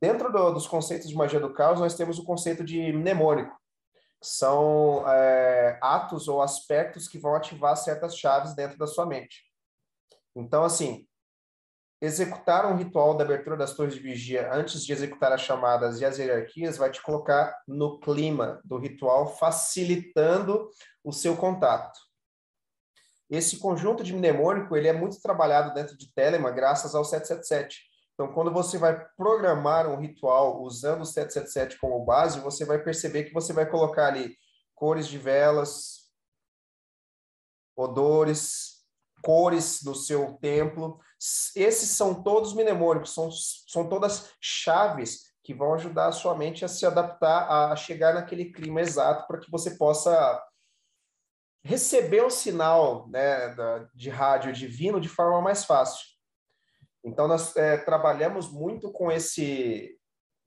S6: Dentro do, dos conceitos de magia do caos, nós temos o conceito de mnemônico, são é, atos ou aspectos que vão ativar certas chaves dentro da sua mente. Então, assim, executar um ritual da abertura das torres de vigia antes de executar as chamadas e as hierarquias vai te colocar no clima do ritual, facilitando o seu contato. Esse conjunto de mnemônico ele é muito trabalhado dentro de Telemann graças ao 777. Então, quando você vai programar um ritual usando o 777 como base, você vai perceber que você vai colocar ali cores de velas, odores, cores no seu templo. Esses são todos mnemônicos, são, são todas chaves que vão ajudar a sua mente a se adaptar, a chegar naquele clima exato para que você possa receber o sinal né, de rádio divino de forma mais fácil. Então, nós é, trabalhamos muito com esse,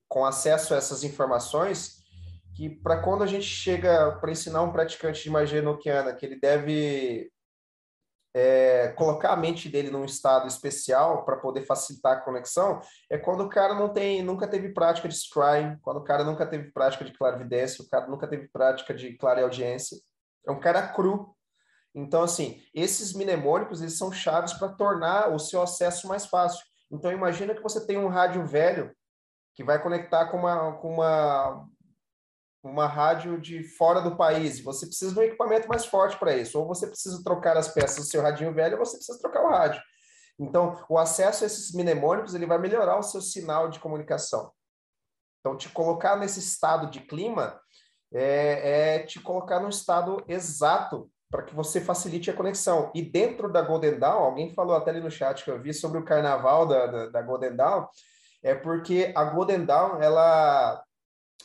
S6: com acesso a essas informações, que para quando a gente chega para ensinar um praticante de magia enoquiana que ele deve é, colocar a mente dele num estado especial para poder facilitar a conexão, é quando o cara não tem, nunca teve prática de scrying, quando o cara nunca teve prática de clarividência, o cara nunca teve prática de clareaudiência. É um cara cru, então, assim, esses mnemônicos, eles são chaves para tornar o seu acesso mais fácil. Então, imagina que você tem um rádio velho que vai conectar com uma, com uma, uma rádio de fora do país. Você precisa de um equipamento mais forte para isso. Ou você precisa trocar as peças do seu radinho velho, ou você precisa trocar o rádio. Então, o acesso a esses mnemônicos, ele vai melhorar o seu sinal de comunicação. Então, te colocar nesse estado de clima é, é te colocar no estado exato para que você facilite a conexão. E dentro da Golden Dawn, alguém falou até ali no chat que eu vi sobre o carnaval da, da, da Golden Dawn, é porque a Golden Dawn, ela,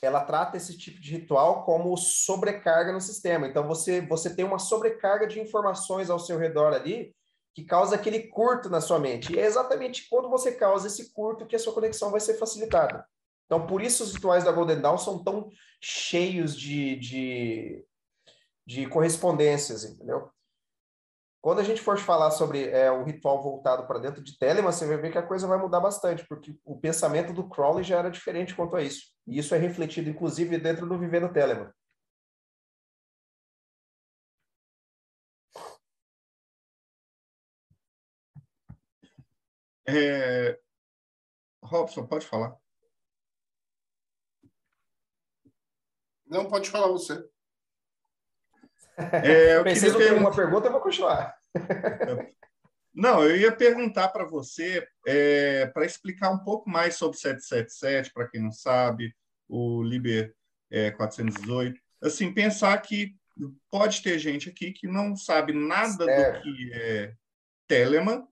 S6: ela trata esse tipo de ritual como sobrecarga no sistema. Então, você, você tem uma sobrecarga de informações ao seu redor ali, que causa aquele curto na sua mente. E é exatamente quando você causa esse curto que a sua conexão vai ser facilitada. Então, por isso os rituais da Golden Dawn são tão cheios de, de de correspondências, entendeu? Quando a gente for falar sobre é, o ritual voltado para dentro de Telemann, você vai ver que a coisa vai mudar bastante, porque o pensamento do Crowley já era diferente quanto a isso. E isso é refletido, inclusive, dentro do Vivendo Telemann.
S2: É... Robson, pode falar.
S5: Não, pode falar você.
S6: É, eu Preciso ter uma pergunta, eu vou continuar.
S2: Não, eu ia perguntar para você, é, para explicar um pouco mais sobre 777, para quem não sabe, o Liber é, 418. Assim, pensar que pode ter gente aqui que não sabe nada do que é Telemann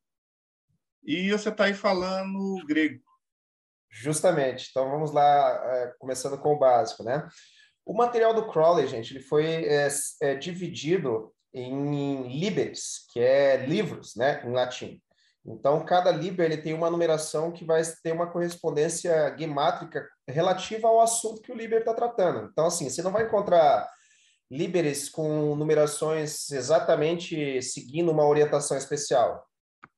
S2: e você está aí falando grego.
S6: Justamente. Então, vamos lá, é, começando com o básico, né? O material do Crowley, gente, ele foi é, é, dividido em liberes, que é livros, né, em latim. Então, cada liber ele tem uma numeração que vai ter uma correspondência gemátrica relativa ao assunto que o liber está tratando. Então, assim, você não vai encontrar líberes com numerações exatamente seguindo uma orientação especial,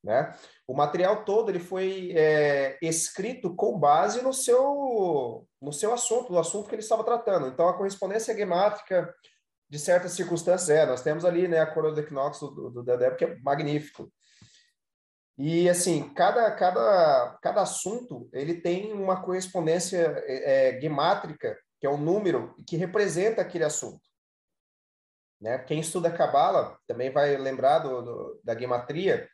S6: né? O material todo ele foi é, escrito com base no seu no seu assunto, no assunto que ele estava tratando. Então a correspondência gemátrica de certas circunstâncias é, nós temos ali, né, a coroa do equinócio do, do que é magnífico. E assim, cada cada cada assunto ele tem uma correspondência é, é gemátrica, que é um número que representa aquele assunto. Né? Quem estuda Cabala também vai lembrar do, do da gematria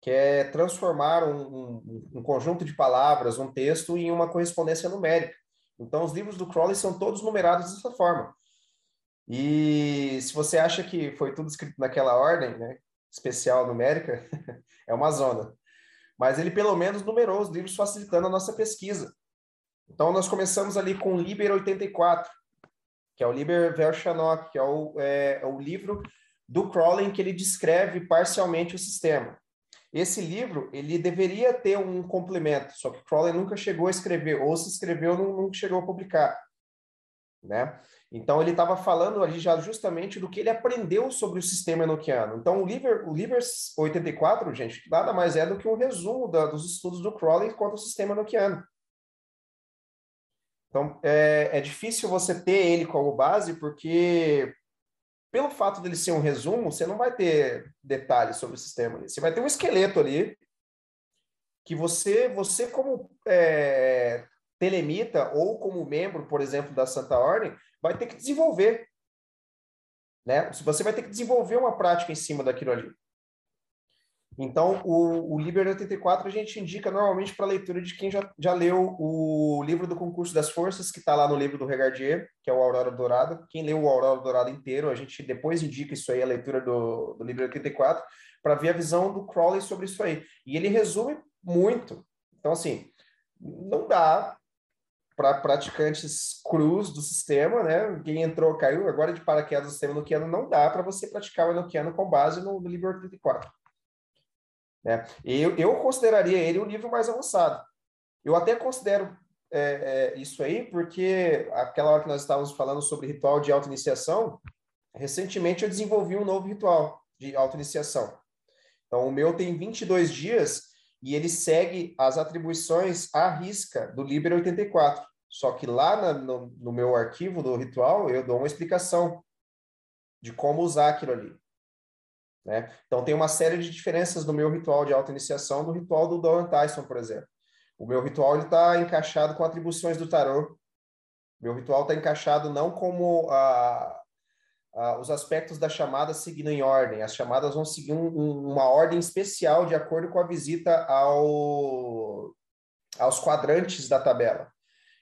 S6: que é transformar um, um, um, conjunto de palavras, um texto, em uma correspondência numérica. Então, os livros do Crowley são todos numerados dessa forma. E se você acha que foi tudo escrito naquela ordem, né, especial numérica, é uma zona. mas ele pelo menos numerou os livros facilitando a nossa pesquisa. Então, nós começamos ali com o Liber 84, que é o Liber Verchanok, que é o, é, é o livro do Crowley que ele descreve parcialmente o sistema. Esse livro, ele deveria ter um complemento, só que Crowley nunca chegou a escrever, ou se escreveu, não, nunca chegou a publicar, né? Então, ele estava falando ali já justamente do que ele aprendeu sobre o sistema enoquiano. Então, o Liber, o Liber 84, gente, nada mais é do que um resumo da, dos estudos do Crowley quanto ao sistema enoquiano. Então, é, é difícil você ter ele como base, porque pelo fato dele ser um resumo, você não vai ter detalhes sobre o sistema. Você vai ter um esqueleto ali que você, você como é, telemita ou como membro, por exemplo, da Santa Ordem, vai ter que desenvolver. Né? Você vai ter que desenvolver uma prática em cima daquilo ali. Então, o, o Liber 84 a gente indica normalmente para leitura de quem já, já leu o livro do Concurso das Forças, que está lá no livro do Regardier, que é o Aurora Dourada. Quem leu o Aurora Dourada inteiro, a gente depois indica isso aí, a leitura do, do Liber 84, para ver a visão do Crowley sobre isso aí. E ele resume muito. Então, assim, não dá para praticantes crus do sistema, né? Quem entrou, caiu agora de paraquedas do sistema Enochiano, não dá para você praticar o Enochiano com base no, no Liber 84. Né? Eu, eu consideraria ele o nível mais avançado. Eu até considero é, é, isso aí, porque aquela hora que nós estávamos falando sobre ritual de auto-iniciação, recentemente eu desenvolvi um novo ritual de auto-iniciação. Então, o meu tem 22 dias e ele segue as atribuições à risca do Liber 84. Só que lá na, no, no meu arquivo do ritual, eu dou uma explicação de como usar aquilo ali. Né? Então, tem uma série de diferenças no meu ritual de auto-iniciação do ritual do Don Tyson, por exemplo. O meu ritual está encaixado com atribuições do tarô. Meu ritual está encaixado não como a, a, os aspectos da chamada seguindo em ordem. As chamadas vão seguir um, um, uma ordem especial de acordo com a visita ao, aos quadrantes da tabela.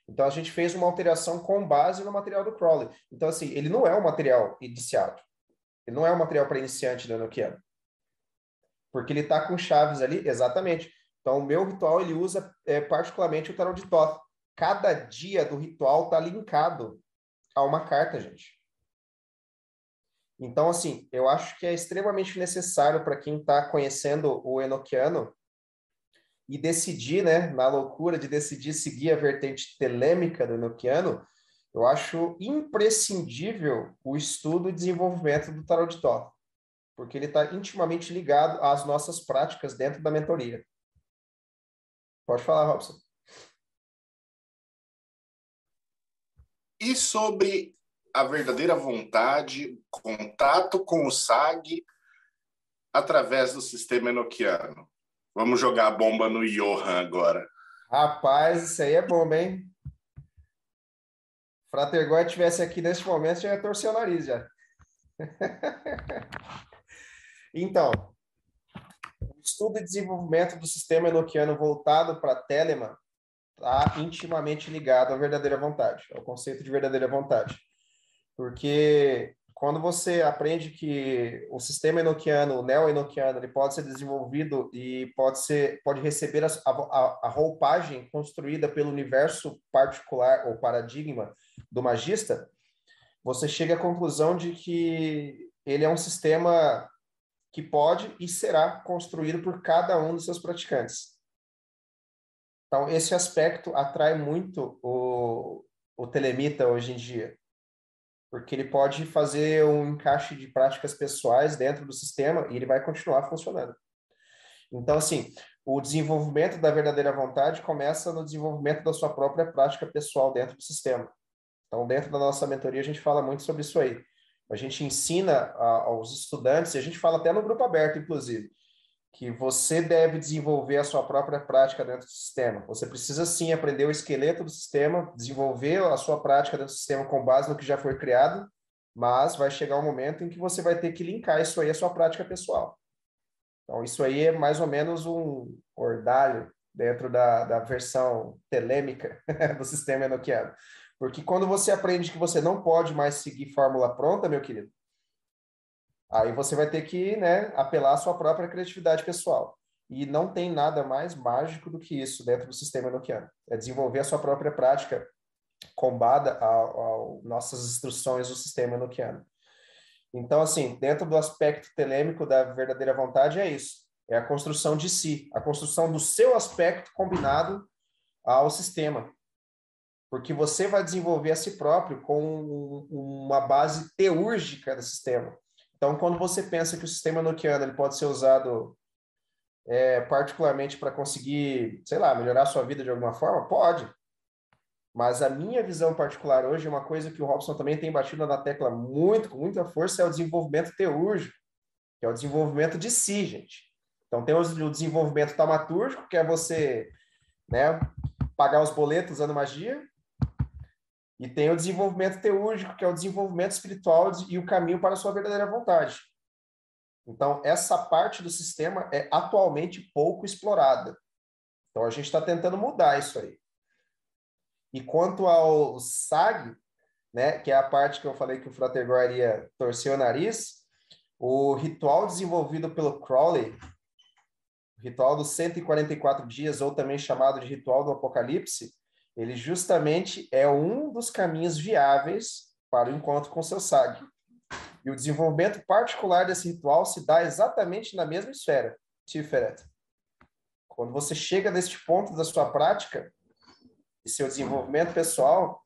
S6: Então, a gente fez uma alteração com base no material do Crowley. Então, assim, ele não é um material iniciado. Ele não é um material para iniciante do Enochiano. Porque ele está com chaves ali, exatamente. Então, o meu ritual, ele usa é, particularmente o tarot de Thoth. Cada dia do ritual está linkado a uma carta, gente. Então, assim, eu acho que é extremamente necessário para quem está conhecendo o Enochiano e decidir, né, na loucura de decidir seguir a vertente telêmica do Enochiano, eu acho imprescindível o estudo e desenvolvimento do tarot de Thoth, porque ele está intimamente ligado às nossas práticas dentro da mentoria. Pode falar, Robson.
S5: E sobre a verdadeira vontade, contato com o SAG através do sistema enoquiano? Vamos jogar a bomba no Johan agora.
S6: Rapaz, isso aí é bomba, hein? Frater Goy tivesse aqui nesse momento, já ia torcer o nariz já. então, o estudo e desenvolvimento do sistema enoquiano voltado para Telemann está intimamente ligado à verdadeira vontade, ao conceito de verdadeira vontade. Porque quando você aprende que o sistema enoquiano, o neo-enoquiano, ele pode ser desenvolvido e pode ser, pode receber a, a, a roupagem construída pelo universo particular ou paradigma do magista, você chega à conclusão de que ele é um sistema que pode e será construído por cada um dos seus praticantes. Então, esse aspecto atrai muito o, o telemita hoje em dia, porque ele pode fazer um encaixe de práticas pessoais dentro do sistema e ele vai continuar funcionando. Então, assim, o desenvolvimento da verdadeira vontade começa no desenvolvimento da sua própria prática pessoal dentro do sistema. Então, dentro da nossa mentoria, a gente fala muito sobre isso aí. A gente ensina a, aos estudantes, e a gente fala até no grupo aberto, inclusive, que você deve desenvolver a sua própria prática dentro do sistema. Você precisa sim aprender o esqueleto do sistema, desenvolver a sua prática dentro do sistema com base no que já foi criado, mas vai chegar um momento em que você vai ter que linkar isso aí à sua prática pessoal. Então, isso aí é mais ou menos um ordalho dentro da, da versão telêmica do sistema enoquiano. Porque quando você aprende que você não pode mais seguir fórmula pronta, meu querido, aí você vai ter que né, apelar à sua própria criatividade pessoal. E não tem nada mais mágico do que isso dentro do sistema enoquiano. É desenvolver a sua própria prática combada a, nossas instruções do sistema enoquiano. Então, assim, dentro do aspecto telêmico da verdadeira vontade é isso. É a construção de si, a construção do seu aspecto combinado ao sistema. Porque você vai desenvolver a si próprio com uma base teúrgica do sistema. Então, quando você pensa que o sistema noquiano ele pode ser usado é, particularmente para conseguir, sei lá, melhorar a sua vida de alguma forma, pode. Mas a minha visão particular hoje, uma coisa que o Robson também tem batido na tecla muito, com muita força, é o desenvolvimento teúrgico, que é o desenvolvimento de si, gente. Então, tem o desenvolvimento taumatúrgico, que é você né, pagar os boletos usando magia, e tem o desenvolvimento teúrgico, que é o desenvolvimento espiritual e o caminho para a sua verdadeira vontade. Então, essa parte do sistema é atualmente pouco explorada. Então, a gente está tentando mudar isso aí. E quanto ao SAG, né, que é a parte que eu falei que o Frater iria torcer o nariz, o ritual desenvolvido pelo Crowley, ritual dos 144 dias, ou também chamado de ritual do Apocalipse, ele justamente é um dos caminhos viáveis para o encontro com seu SAG. E o desenvolvimento particular desse ritual se dá exatamente na mesma esfera, Tiferet. Quando você chega neste ponto da sua prática e seu desenvolvimento pessoal,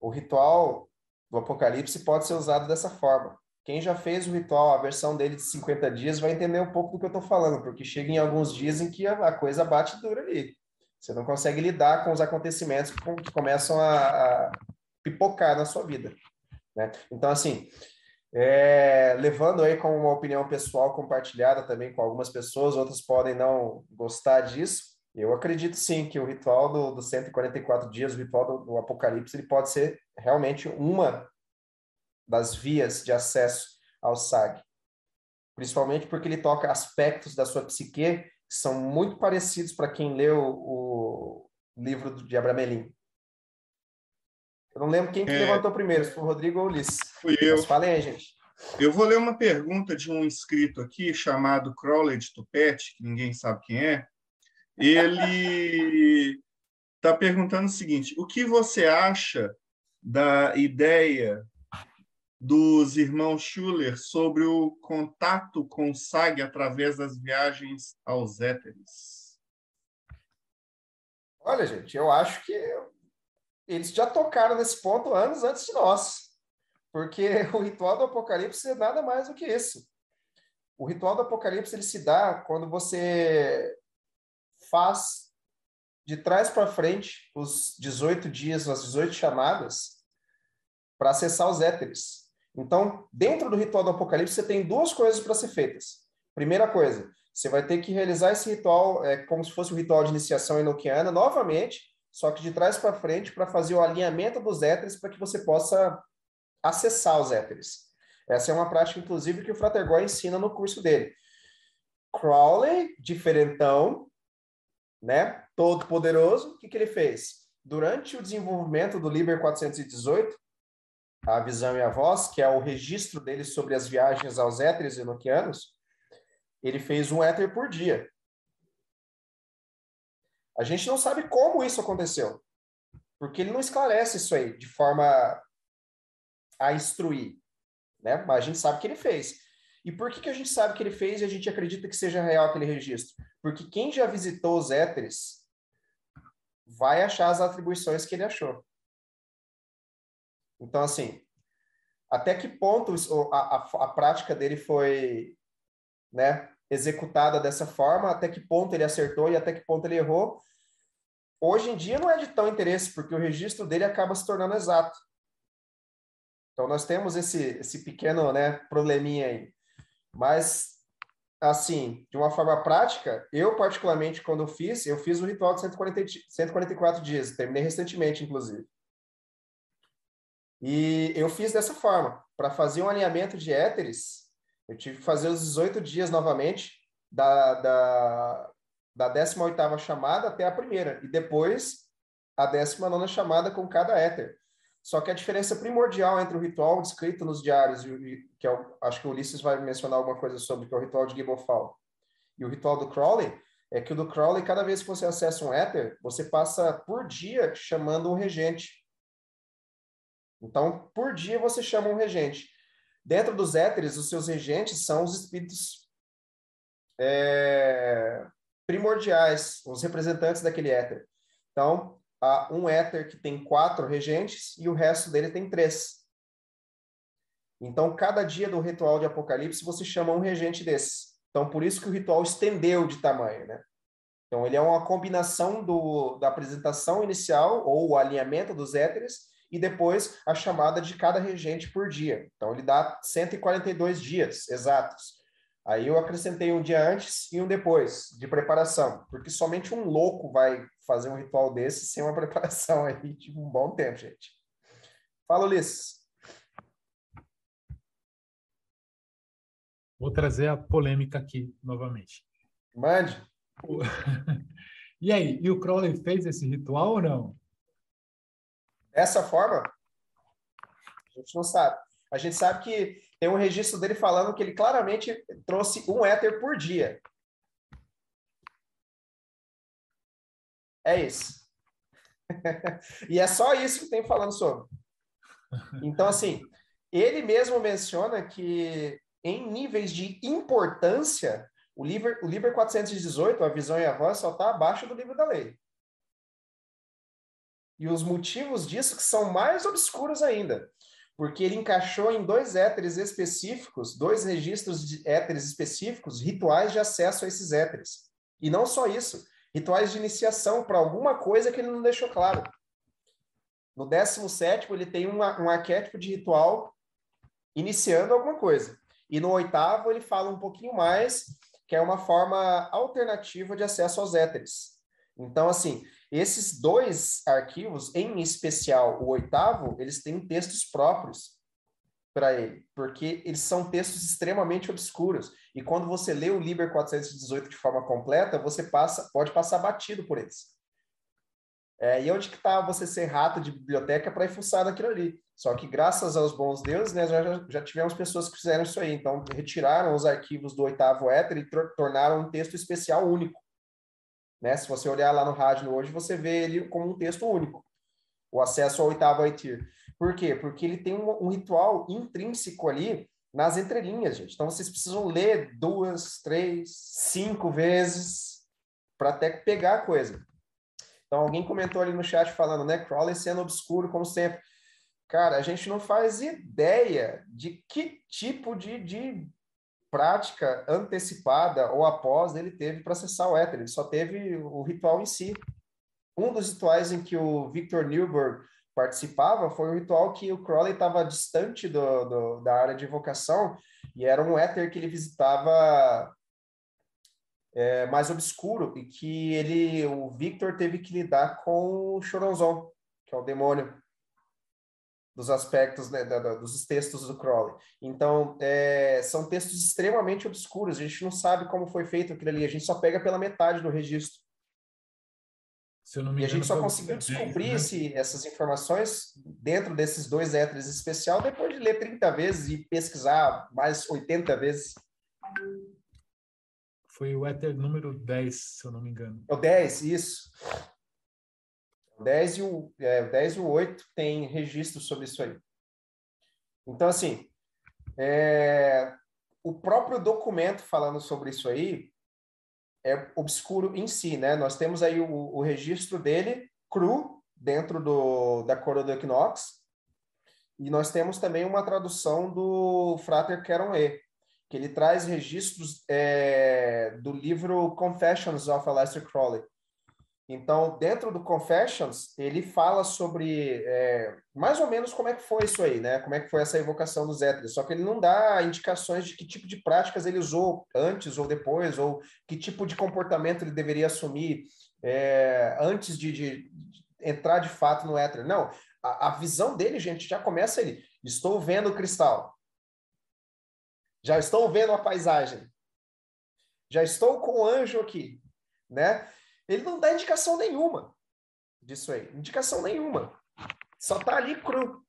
S6: o ritual do Apocalipse pode ser usado dessa forma. Quem já fez o ritual, a versão dele de 50 dias, vai entender um pouco do que eu estou falando, porque chega em alguns dias em que a coisa bate dura ali. Você não consegue lidar com os acontecimentos que, começam a, a pipocar na sua vida. Né? Então, assim, é, levando aí como uma opinião pessoal compartilhada também com algumas pessoas, outras podem não gostar disso. Eu acredito sim que o ritual do, do 144 dias, o ritual do, do Apocalipse, ele pode ser realmente uma das vias de acesso ao SAG. Principalmente porque ele toca aspectos da sua psique são muito parecidos para quem leu o livro de Abramelin. Eu não lembro quem que é... levantou primeiro, se foi o Rodrigo ou o Ulisses.
S2: Fui eu.
S6: Mas falem aí, gente.
S2: Eu vou ler uma pergunta de um inscrito aqui chamado Crowley de Tupete, que ninguém sabe quem é. Ele está perguntando o seguinte: o que você acha da ideia dos irmãos Schuller sobre o contato com o SAG através das viagens aos éteres?
S6: Olha, gente, eu acho que eles já tocaram nesse ponto anos antes de nós, porque o ritual do Apocalipse é nada mais do que isso. O ritual do Apocalipse ele se dá quando você faz de trás para frente os 18 dias, as 18 chamadas, para acessar os éteres. Então, dentro do ritual do Apocalipse, você tem duas coisas para ser feitas. Primeira coisa, você vai ter que realizar esse ritual é, como se fosse um ritual de iniciação enoquiana, novamente, só que de trás para frente, para fazer o alinhamento dos éteres, para que você possa acessar os éteres. Essa é uma prática, inclusive, que o Frater Goy ensina no curso dele. Crowley, diferentão, né? Todo poderoso, o que, que ele fez? Durante o desenvolvimento do Liber 418, a visão e a voz, que é o registro dele sobre as viagens aos éteres enoquianos, ele fez um éter por dia. A gente não sabe como isso aconteceu, porque ele não esclarece isso aí de forma a instruir, né? Mas a gente sabe que ele fez. E por que, que a gente sabe que ele fez e a gente acredita que seja real aquele registro? Porque quem já visitou os éteres vai achar as atribuições que ele achou. Então, assim, até que ponto a, a, a prática dele foi né, executada dessa forma, até que ponto ele acertou e até que ponto ele errou. Hoje em dia não é de tão interesse, porque o registro dele acaba se tornando exato. Então, nós temos esse, esse pequeno né, probleminha aí. Mas, assim, de uma forma prática, eu, particularmente, quando fiz, eu fiz o ritual de 140, 144 dias, terminei recentemente, inclusive. E eu fiz dessa forma. Para fazer um alinhamento de éteres, eu tive que fazer os 18 dias novamente, da, da, da 18ª chamada até a primeira, e depois a 19ª chamada com cada éter. Só que a diferença primordial entre o ritual descrito nos diários, que é o, acho que o Ulisses vai mencionar alguma coisa sobre, que é o ritual de Gibofal, E o ritual do Crowley é que o do Crowley, cada vez que você acessa um éter, você passa por dia chamando um regente. Então, por dia você chama um regente. Dentro dos éteres, os seus regentes são os espíritos é, primordiais, os representantes daquele éter. Então, há um éter que tem quatro regentes e o resto dele tem três. Então, cada dia do ritual de Apocalipse, você chama um regente desses. Então, por isso que o ritual estendeu de tamanho, né? Então, ele é uma combinação do, da apresentação inicial, ou o alinhamento dos éteres, e depois a chamada de cada regente por dia. Então, ele dá 142 dias exatos. Aí eu acrescentei um dia antes e um depois, de preparação, porque somente um louco vai fazer um ritual desse sem uma preparação aí de um bom tempo, gente. Fala, Ulisses.
S4: Vou trazer a polêmica aqui novamente.
S6: Mande.
S4: E aí, e o Crowley fez esse ritual ou não?
S6: Dessa forma? A gente não sabe. A gente sabe que tem um registro dele falando que ele claramente trouxe um éter por dia. É isso. e é só isso que tem falando sobre. Então, assim, ele mesmo menciona que em níveis de importância, o Liber, o Liber 418, a visão e a voz, só está abaixo do livro da lei. E os motivos disso que são mais obscuros ainda, porque ele encaixou em dois éteres específicos, dois registros de éteres específicos, rituais de acesso a esses éteres. E não só isso, rituais de iniciação para alguma coisa que ele não deixou claro. No 17 ele tem uma, um arquétipo de ritual iniciando alguma coisa. E no oitavo ele fala um pouquinho mais que é uma forma alternativa de acesso aos éteres. Então, assim, esses dois arquivos, em especial o oitavo, eles têm textos próprios para ele, porque eles são textos extremamente obscuros. E quando você lê o Liber 418 de forma completa, você passa, pode passar batido por eles. É, e onde que está você ser rato de biblioteca para fuçar naquilo ali? Só que graças aos bons deuses, né, já, já tivemos pessoas que fizeram isso aí. Então, retiraram os arquivos do oitavo éter e tornaram um texto especial único. Né? Se você olhar lá no rádio hoje, você vê ele como um texto único. O acesso ao oitavo Aitir. Por quê? Porque ele tem um, um ritual intrínseco ali nas entrelinhas, gente. Então, vocês precisam ler duas, três, cinco vezes para até pegar a coisa. Então, alguém comentou ali no chat falando, né? Crowley sendo obscuro, como sempre. Cara, a gente não faz ideia de que tipo de, de prática antecipada ou após ele teve para acessar o éter. Ele só teve o ritual em si. Um dos rituais em que o Victor Newberg participava foi um ritual que o Crowley estava distante do, do, da área de invocação e era um éter que ele visitava é, mais obscuro e que ele, o Victor teve que lidar com o Choronzon, que é o demônio dos aspectos, né, da, da, dos textos do Crowley. Então, é, são textos extremamente obscuros, a gente não sabe como foi feito aquilo ali, a gente só pega pela metade do registro. Se eu não me engano, e a gente só conseguiu descobrir né? esse, essas informações dentro desses dois éteres especial depois de ler 30 vezes e pesquisar mais 80 vezes.
S4: Foi o éter número 10, se eu não me engano.
S6: É o 10, isso. 10 e o, é, 10 e o 8 tem registro sobre isso aí. Então, assim, é, o próprio documento falando sobre isso aí é obscuro em si, né? Nós temos aí o, o registro dele cru dentro do, da coroa do equinox e nós temos também uma tradução do Frater Caron E, que ele traz registros é, do livro Confessions of Aleister Crowley, então, dentro do Confessions, ele fala sobre é, mais ou menos como é que foi isso aí, né? Como é que foi essa evocação dos éteres. Só que ele não dá indicações de que tipo de práticas ele usou antes ou depois, ou que tipo de comportamento ele deveria assumir é, antes de, de, entrar de fato no éter. Não, a, a visão dele, gente, já começa ele. Estou vendo o cristal. Já estou vendo a paisagem. Já estou com o anjo aqui, né? Ele não dá indicação nenhuma disso aí. Indicação nenhuma. Só tá ali cru.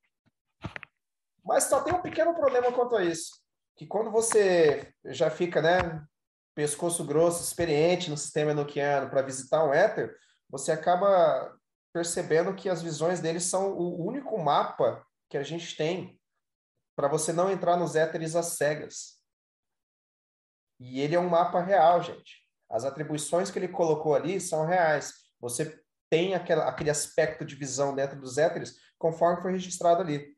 S6: Mas só tem um pequeno problema quanto a isso. Que quando você já fica, né, pescoço grosso, experiente no sistema enoquiano para visitar um éter, você acaba percebendo que as visões deles são o único mapa que a gente tem para você não entrar nos éteres às cegas. E ele é um mapa real, gente. As atribuições que ele colocou ali são reais. Você tem aquela, aquele aspecto de visão dentro dos éteres conforme foi registrado ali.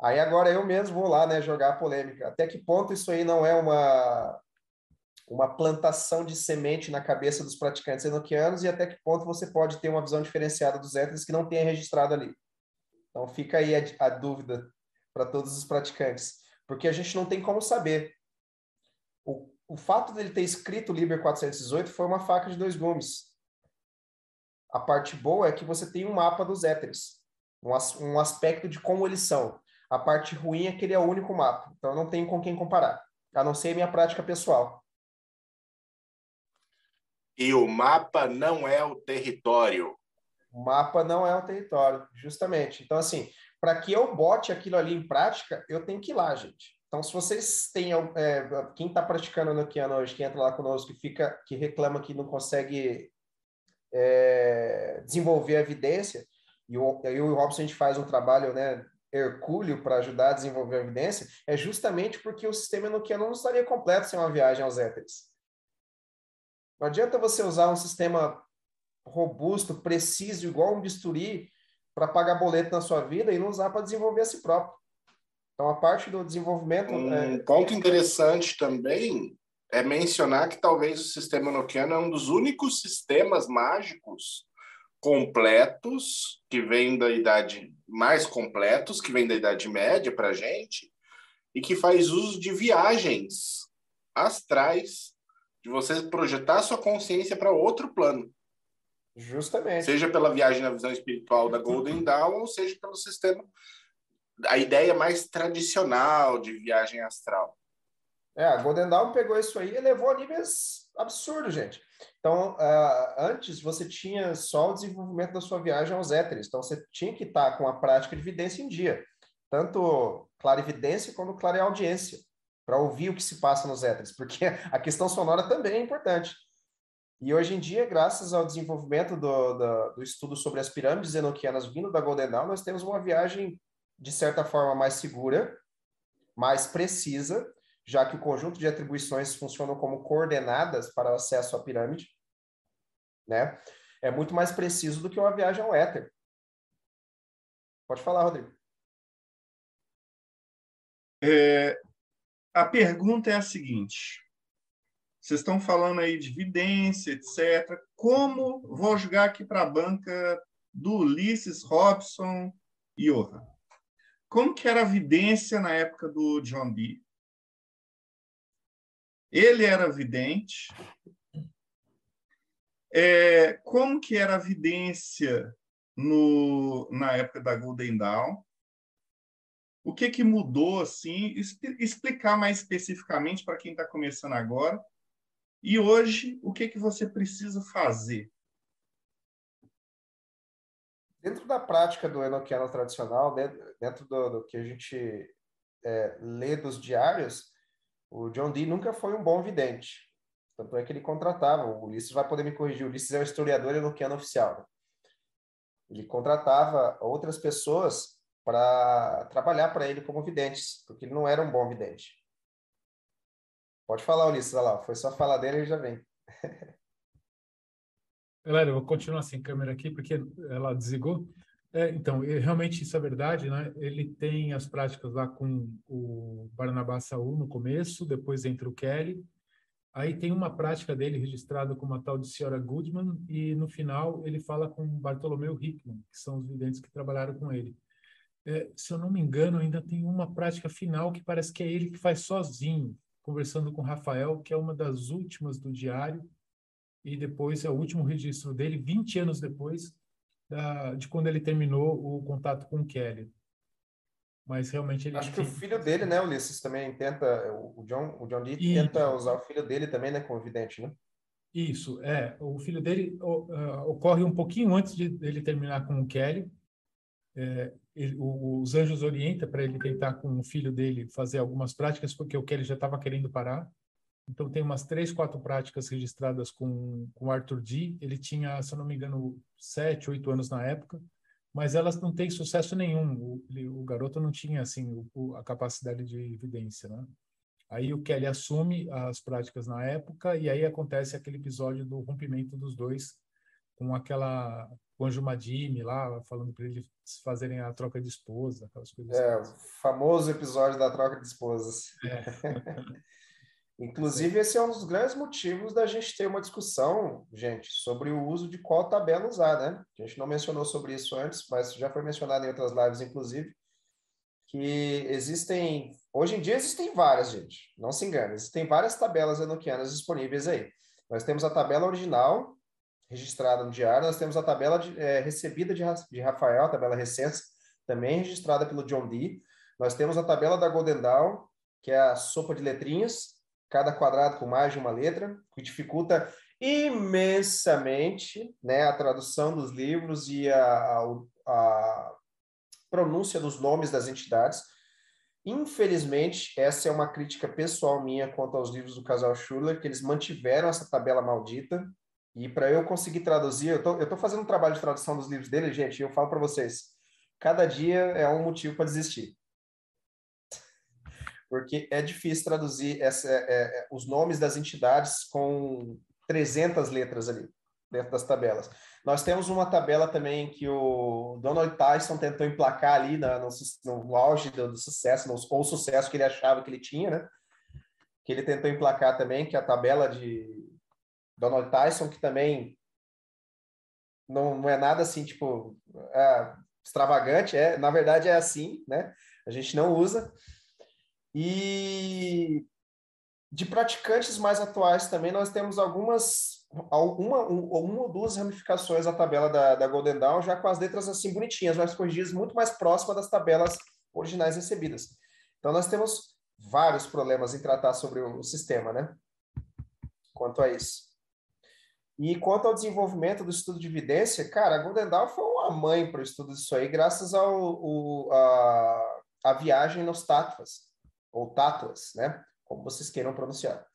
S6: Aí agora eu mesmo vou lá, né, jogar a polêmica. Até que ponto isso aí não é uma uma plantação de semente na cabeça dos praticantes enoquianos e até que ponto você pode ter uma visão diferenciada dos éteres que não tenha registrado ali. Então fica aí a, a dúvida para todos os praticantes, porque a gente não tem como saber. O, fato dele ter escrito o Liber 418 foi uma faca de dois gumes. A parte boa é que você tem um mapa dos éteres, um, um aspecto de como eles são. A parte ruim é que ele é o único mapa, então não tenho com quem comparar, a não ser a minha prática pessoal.
S5: E o mapa não é o território.
S6: O mapa não é o território, justamente. Então, assim, para que eu bote aquilo ali em prática, eu tenho que ir lá, gente. Então, se vocês têm é, quem está praticando Nokiano hoje, que entra lá conosco, que fica, que reclama que não consegue é, desenvolver a evidência, e eu, eu e o Robson a gente faz um trabalho, né, hercúleo para ajudar a desenvolver a evidência, é justamente porque o sistema enoquiano não estaria completo sem uma viagem aos éteres. Não adianta você usar um sistema robusto, preciso, igual um bisturi, para pagar boleto na sua vida e não usar para desenvolver a si próprio. Então, a parte do desenvolvimento.
S5: Um é... ponto interessante também é mencionar que talvez o sistema Nokiano é um dos únicos sistemas mágicos completos que vem da idade mais completos que vem da idade média para gente e que faz uso de viagens astrais de você projetar sua consciência para outro plano
S6: justamente
S5: seja pela viagem na visão espiritual da Golden Dawn ou seja pelo sistema a ideia mais tradicional de viagem astral
S6: é, a Golden Dawn pegou isso aí e levou a níveis absurdos, gente. Então, uh, antes você tinha só o desenvolvimento da sua viagem aos éteres, então você tinha que estar com a prática de evidência em dia, tanto clarividência quanto clareaudiência, para ouvir o que se passa nos éteres, porque a questão sonora também é importante. E hoje em dia, graças ao desenvolvimento do, do, do estudo sobre as pirâmides enoquianas vindo da Golden Dawn, nós temos uma viagem, de certa forma, mais segura, mais precisa, já que o conjunto de atribuições funcionam como coordenadas para o acesso à pirâmide, né? É muito mais preciso do que uma viagem ao éter. Pode falar, Rodrigo.
S2: É, a pergunta é a seguinte: vocês estão falando aí de evidência, etc. Como vou jogar aqui para a banca do Ulisses, Robson e Johan? Como que era a evidência na época do John Dee? Ele era vidente. É, como que era a vidência no, na época da Golden Dawn? O que, que mudou, assim? Explicar mais especificamente para quem está começando agora. E hoje, o que, que você precisa fazer?
S6: Dentro da prática do enoquiano tradicional, dentro do, do que a gente é, lê dos diários, o John Dee nunca foi um bom vidente. Tanto é que ele contratava, o Ulisses vai poder me corrigir, o Ulisses é o historiador e no oficial. Né? Ele contratava outras pessoas para trabalhar para ele como videntes, porque ele não era um bom vidente. Pode falar, Ulisses, olha lá, foi só falar dele e já vem.
S4: Galera, eu vou continuar sem câmera aqui, porque ela desligou. É, então, realmente isso é verdade, né? Ele tem as práticas lá com o Barnabá Saul no começo, depois entra o Kelly. Aí tem uma prática dele registrada com uma tal de senhora Goodman e no final ele fala com Bartolomeu Hickman, que são os videntes que trabalharam com ele. É, se eu não me engano, ainda tem uma prática final que parece que é ele que faz sozinho, conversando com Rafael, que é uma das últimas do diário, e depois é o último registro dele, 20 anos depois, da, de quando ele terminou o contato com o Kelly. Mas realmente ele.
S6: Acho que o filho dele, né, Ulisses, também tenta. O John, o John Dee tenta usar o filho dele também, né, como vidente, né?
S4: Isso, é. O filho dele uh, ocorre um pouquinho antes de ele terminar com o Kelly. É, ele, o, os anjos orientam para ele tentar com o filho dele fazer algumas práticas, porque o Kelly já estava querendo parar. Então, tem umas três, quatro práticas registradas com o Arthur D. Ele tinha, se eu não me engano, sete, oito anos na época, mas elas não têm sucesso nenhum. O, ele, o garoto não tinha, assim, o, a capacidade de evidência, né? Aí o Kelly assume as práticas na época e aí acontece aquele episódio do rompimento dos dois com aquela com Anjo Madime lá falando para eles fazerem a troca de esposa, aquelas coisas.
S6: É, o famoso episódio da troca de esposas. É. Inclusive, esse é um dos grandes motivos da gente ter uma discussão, gente, sobre o uso de qual tabela usar, né? A gente não mencionou sobre isso antes, mas já foi mencionado em outras lives, inclusive, que existem, hoje em dia existem várias, gente, não se engane, existem várias tabelas enoquianas disponíveis aí. Nós temos a tabela original, registrada no diário, nós temos a tabela de, é, recebida de, de Rafael, a tabela recente, também registrada pelo John Dee. Nós temos a tabela da Golden Dawn, que é a sopa de letrinhas, cada quadrado com mais de uma letra, que dificulta imensamente né, a tradução dos livros e a, a, a pronúncia dos nomes das entidades. Infelizmente, essa é uma crítica pessoal minha quanto aos livros do casal Schuller, que eles mantiveram essa tabela maldita. E para eu conseguir traduzir, eu tô, tô fazendo um trabalho de tradução dos livros dele, gente, e eu falo para vocês, cada dia é um motivo para desistir porque é difícil traduzir essa, é, é, os nomes das entidades com 300 letras ali, dentro das tabelas. Nós temos uma tabela também que o Donald Tyson tentou emplacar ali na, no, no, auge do, do sucesso, no, o sucesso que ele achava que ele tinha, né? Que ele tentou emplacar também, que é a tabela de Donald Tyson, que também não, não é nada assim, tipo, é, extravagante, é, na verdade é assim, né? A gente não usa. E de praticantes mais atuais também, nós temos algumas, alguma, uma ou duas ramificações da tabela da, da Golden Dawn, já com as letras assim bonitinhas, mais corrigidas, muito mais próximas das tabelas originais recebidas. Então, nós temos vários problemas em tratar sobre o, sistema, né? Quanto a isso. E quanto ao desenvolvimento do estudo de evidência, cara, a Golden Dawn foi uma mãe para o estudo disso aí, graças ao o, a, a viagem nos Tattvas ou tátuas, né? Como vocês queiram pronunciar.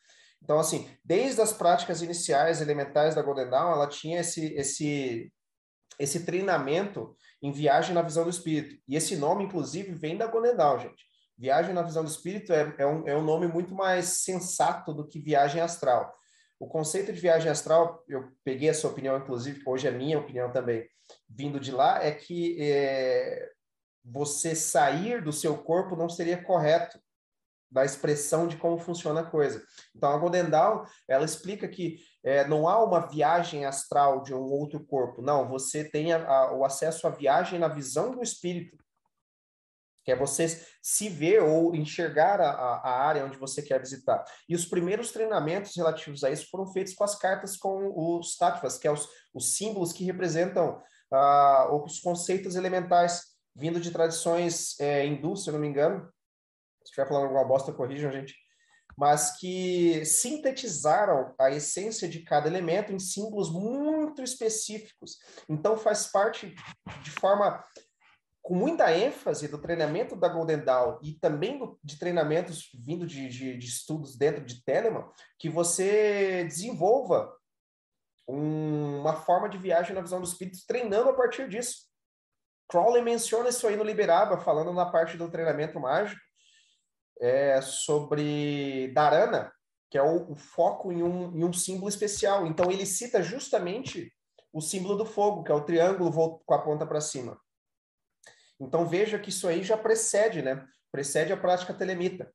S6: Então, assim, desde as práticas iniciais elementares da Golden Dawn, ela tinha esse, esse, esse treinamento em viagem na visão do espírito. E esse nome, inclusive, vem da Golden Dawn, gente. Viagem na visão do espírito é, é, um, é um nome muito mais sensato do que viagem astral. O conceito de viagem astral, eu peguei a sua opinião, inclusive, hoje é minha opinião também, vindo de lá, é que é, você sair do seu corpo não seria correto da expressão de como funciona a coisa. Então, a Golden Dawn, ela explica que é, não há uma viagem astral de um outro corpo, não, você tem a, a, o acesso à viagem na visão do espírito, que é você se ver ou enxergar a, a, área onde você quer visitar. E os primeiros treinamentos relativos a isso foram feitos com as cartas com os tattvas, que é os, os símbolos que representam ah, os conceitos elementais, vindo de tradições é, hindus, se eu não me engano, se estiver falando alguma bosta, corrijam, gente, mas que sintetizaram a essência de cada elemento em símbolos muito específicos. Então, faz parte de forma com muita ênfase do treinamento da Golden Dawn e também do, de treinamentos vindo de, de, de, estudos dentro de Telemann, que você desenvolva um, uma forma de viagem na visão do espírito, treinando a partir disso. Crowley menciona isso aí no Liberaba, falando na parte do treinamento mágico, é, sobre Dharana, que é o, o foco em um, em um símbolo especial. Então, ele cita justamente o símbolo do fogo, que é o triângulo com a ponta para cima. Então, veja que isso aí já precede, né? Precede a prática telemita.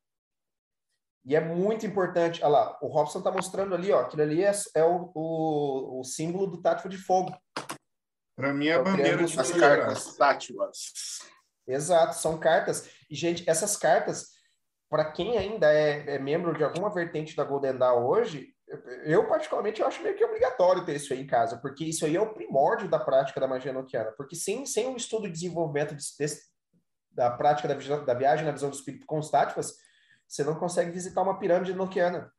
S6: E é muito importante. Olha lá, o Robson está mostrando ali, ó, aquilo ali é, é o, o, o, símbolo do tático de fogo.
S2: Para mim é a é bandeira de
S5: as cartas tátivas.
S6: Exato, são cartas. E, gente, essas cartas, para quem ainda é, é, membro de alguma vertente da Golden Dawn hoje, eu particularmente eu acho meio que obrigatório ter isso aí em casa, porque isso aí é o primórdio da prática da magia noquiana, porque sem, sem um estudo de desenvolvimento de, de, da prática da, da, viagem na visão do espírito com os você não consegue visitar uma pirâmide noquiana.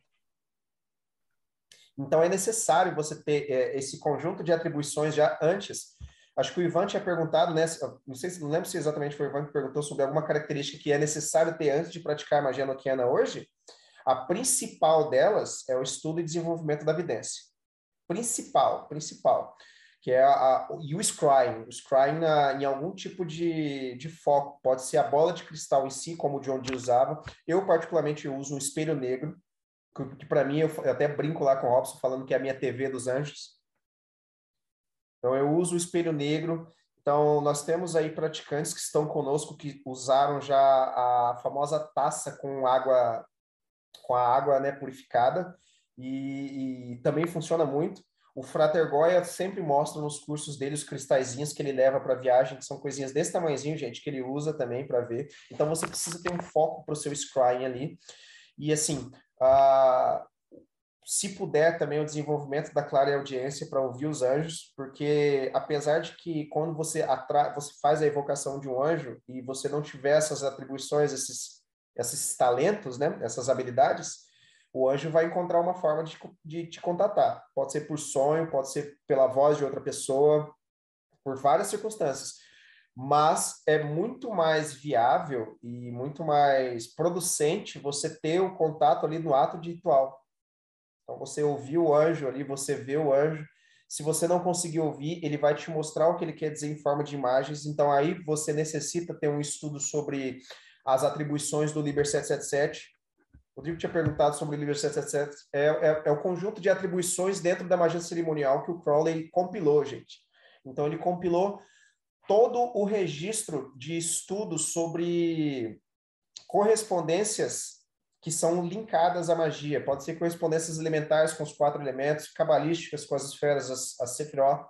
S6: Então é necessário você ter é, esse conjunto de atribuições já antes Acho que o Ivan tinha perguntado, né? Não sei se não lembro se exatamente foi o Ivan que perguntou sobre alguma característica que é necessário ter antes de praticar magia noquiana hoje. A principal delas é o estudo e desenvolvimento da evidência. Principal, principal. Que é a, a, e o scrying. O scrying na, em algum tipo de, de foco. Pode ser a bola de cristal em si, como o John Dee usava. Eu, particularmente, uso um espelho negro, que, que para mim, eu, eu, até brinco lá com o Robson, falando que é a minha TV dos anjos. Então, eu uso o espelho negro. Então, nós temos aí praticantes que estão conosco que usaram já a famosa taça com água com a água né, purificada e, e também funciona muito. O Frater Goya sempre mostra nos cursos dele os cristalzinhos que ele leva para viagem, que são coisinhas desse tamanhozinho, gente, que ele usa também para ver. Então você precisa ter um foco para o seu scrying ali. E assim, se puder também o desenvolvimento da clara audiência para ouvir os anjos, porque apesar de que quando você atra você faz a evocação de um anjo e você não tiver essas atribuições, esses esses talentos, né, essas habilidades, o anjo vai encontrar uma forma de, de te contatar. Pode ser por sonho, pode ser pela voz de outra pessoa, por várias circunstâncias. Mas é muito mais viável e muito mais producente você ter o contato ali no ato ritual. Então, você ouvir o anjo ali, você vê o anjo. Se você não conseguir ouvir, ele vai te mostrar o que ele quer dizer em forma de imagens. Então, aí você necessita ter um estudo sobre as atribuições do Liber 777. O Rodrigo tinha perguntado sobre o Liber 777. É, é, é o conjunto de atribuições dentro da magia cerimonial que o Crowley compilou, gente. Então, ele compilou todo o registro de estudos sobre correspondências que são linkadas à magia. Pode ser correspondências elementares com os quatro elementos, cabalísticas com as esferas, as, as Sephiroth,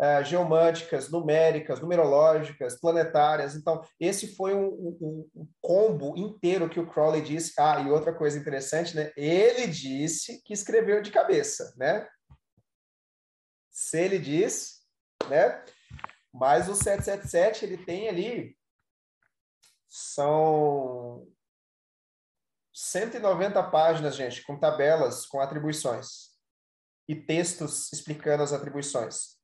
S6: uh, geomânticas, numéricas, numerológicas, planetárias. Então, esse foi um, um, um, combo inteiro que o Crowley disse. Ah, e outra coisa interessante, né? Ele disse que escreveu de cabeça, né? Se ele diz, né? Mas o 777, ele tem ali são 190 páginas, gente, com tabelas, com atribuições e textos explicando as atribuições.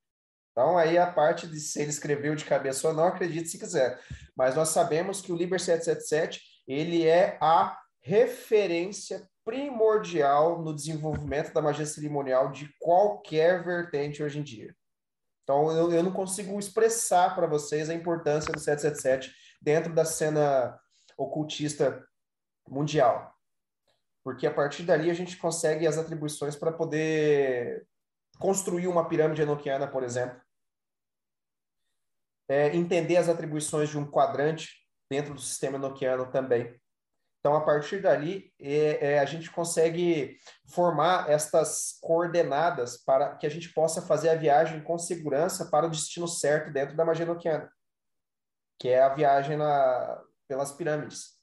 S6: Então, aí a parte de se ele escreveu de cabeça ou não, acredite se quiser. Mas nós sabemos que o Liber 777, ele é a referência primordial no desenvolvimento da magia cerimonial de qualquer vertente hoje em dia. Então, eu, eu não consigo expressar para vocês a importância do 777 dentro da cena ocultista mundial. Porque a partir dali a gente consegue as atribuições para poder construir uma pirâmide enoquiana, por exemplo, é, entender as atribuições de um quadrante dentro do sistema enoquiano também. Então, a partir dali, é, é, a gente consegue formar estas coordenadas para que a gente possa fazer a viagem com segurança para o destino certo dentro da magia enoquiana, que é a viagem na, pelas pirâmides,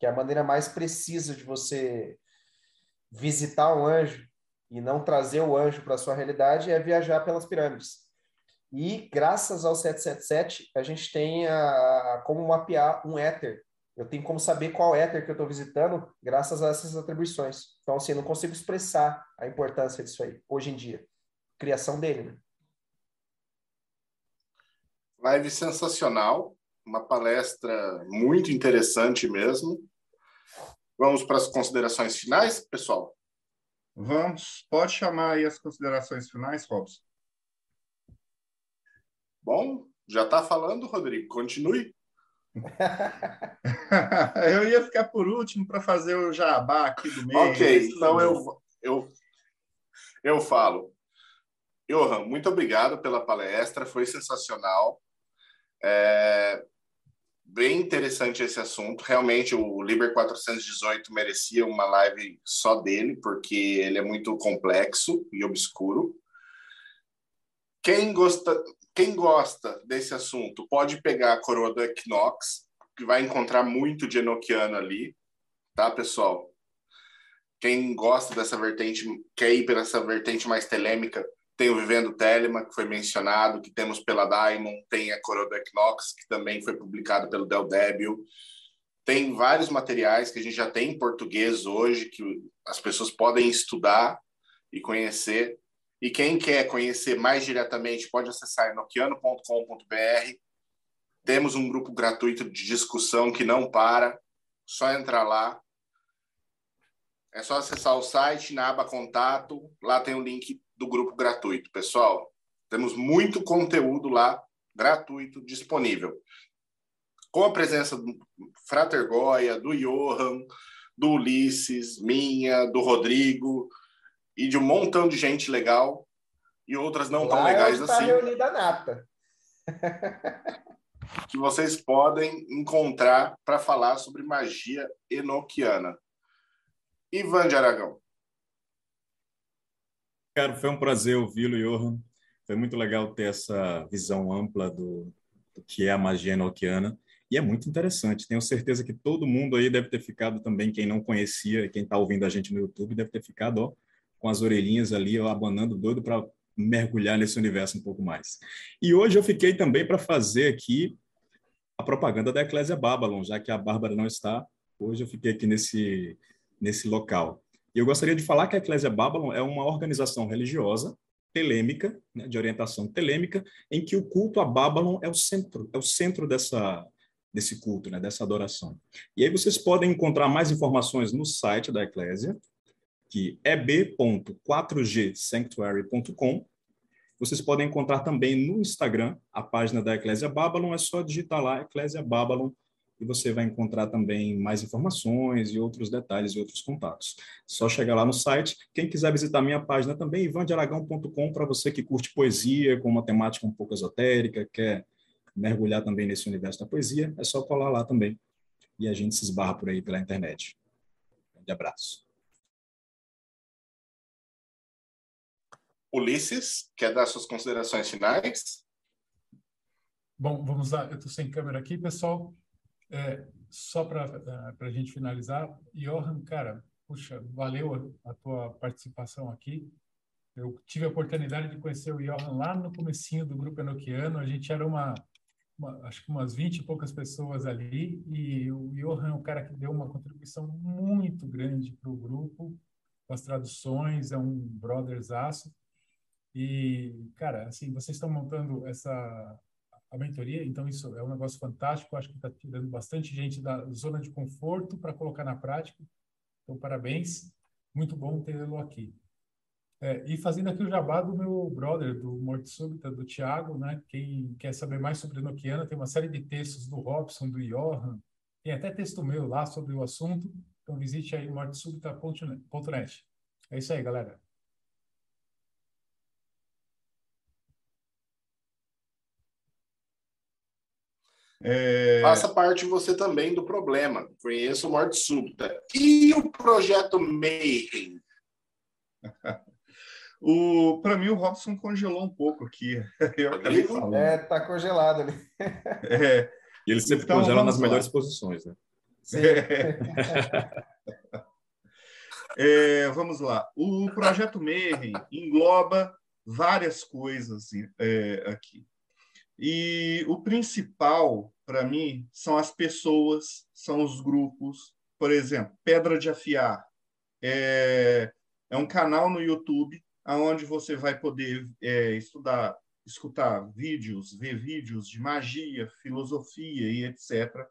S6: que é a maneira mais precisa de você visitar um anjo e não trazer o anjo para sua realidade é viajar pelas pirâmides. E graças ao 777, a gente tem a, a como mapear um éter. Eu tenho como saber qual éter que eu estou visitando graças a essas atribuições. Então, assim, eu não consigo expressar a importância disso aí, hoje em dia. Criação dele, né?
S5: Live sensacional, uma palestra muito interessante mesmo. Vamos para as considerações finais, pessoal?
S2: Vamos, pode chamar aí as considerações finais, Robson.
S5: Bom, já está falando, Rodrigo, continue.
S2: eu ia ficar por último para fazer o jabá aqui do meio.
S5: Ok, então eu, eu, eu falo. Johan, muito obrigado pela palestra, foi sensacional. É, bem interessante esse assunto. Realmente, o Liber 418 merecia uma live só dele, porque ele é muito complexo e obscuro. Quem gosta, quem gosta desse assunto pode pegar a coroa do Equinox, que vai encontrar muito de Enochiano ali, tá, pessoal? Quem gosta dessa vertente, quer ir pela essa vertente mais telêmica, tem o Vivendo Telema, que foi mencionado, que temos pela Diamond, tem a Coroa do Equinox, que também foi publicado pelo Del Débio. Tem vários materiais que a gente já tem em português hoje, que as pessoas podem estudar e conhecer. E quem quer conhecer mais diretamente pode acessar enoquiano.com.br. Temos um grupo gratuito de discussão que não para, só entrar lá. É só acessar o site, na aba Contato, lá tem o link do grupo gratuito. Pessoal, temos muito conteúdo lá gratuito disponível. Com a presença do Frater Goya, do Johan, do Ulisses, minha, do Rodrigo e de um montão de gente legal e outras não tão
S6: Lá é
S5: legais
S6: tá
S5: assim.
S6: reunida nata.
S5: que vocês podem encontrar para falar sobre magia enoquiana. Ivan de Aragão.
S3: Cara, foi um prazer ouvi-lo, Johan. Foi muito legal ter essa visão ampla do, do que é a magia enoquiana. E é muito interessante. Tenho certeza que todo mundo aí deve ter ficado também, quem não conhecia, quem está ouvindo a gente no YouTube, deve ter ficado ó, com as orelhinhas ali, ó, abanando, doido para mergulhar nesse universo um pouco mais. E hoje eu fiquei também para fazer aqui a propaganda da Eclésia Babylon, já que a Bárbara não está. Hoje eu fiquei aqui nesse, nesse local. E eu gostaria de falar que a Eclésia Babylon é uma organização religiosa telêmica, né, de orientação telêmica, em que o culto a Babylon é o centro, é o centro dessa desse culto, né, dessa adoração. E aí vocês podem encontrar mais informações no site da Eclésia, que é b.4gsanctuary.com. Vocês podem encontrar também no Instagram a página da Eclésia Babylon, é só digitar lá Eclésia Babylon e você vai encontrar também mais informações e outros detalhes e outros contatos. Só chegar lá no site. Quem quiser visitar minha página também, ivandearagão.com, para você que curte poesia com uma temática um pouco esotérica, quer mergulhar também nesse universo da poesia, é só colar lá também. E a gente se esbarra por aí pela internet. Um grande abraço.
S5: Ulisses, quer dar suas considerações finais?
S4: Bom, vamos lá. Eu estou sem câmera aqui, pessoal. É, só para a gente finalizar, Johan, cara, puxa, valeu a, a, tua participação aqui. Eu tive a oportunidade de conhecer o Johan lá no comecinho do Grupo Enoquiano. A gente era uma, uma acho que umas 20 e poucas pessoas ali, e o Johan é um cara que deu uma contribuição muito grande para o grupo, com as traduções, é um brotherzaço. E, cara, assim, vocês estão montando essa a mentoria, então isso é um negócio fantástico, acho que está tirando bastante gente da zona de conforto para colocar na prática. Então, parabéns, muito bom tê-lo aqui. É, e fazendo aqui o jabá do meu brother, do Morte Súbita, do Thiago, né? Quem quer saber mais sobre Nokiana, tem uma série de textos do Robson, do Johan, tem até texto meu lá sobre o assunto, então visite aí mortesúbita.net. É isso aí, galera.
S5: É... Faça parte você também do problema. Conheça o Morte Súbita. E o projeto Mayhem?
S2: o, Para mim, o Robson congelou um pouco aqui.
S6: Eu é, tá congelado ali.
S2: É.
S3: E ele sempre então, congela nas lá. melhores posições, né?
S2: É. é, vamos lá. O projeto Mayhem engloba várias coisas é, aqui. E o principal, para mim, são as pessoas, são os grupos. Por exemplo, Pedra de Afiar é, é um canal no YouTube onde você vai poder é, estudar, escutar vídeos, ver vídeos de magia, filosofia e etc.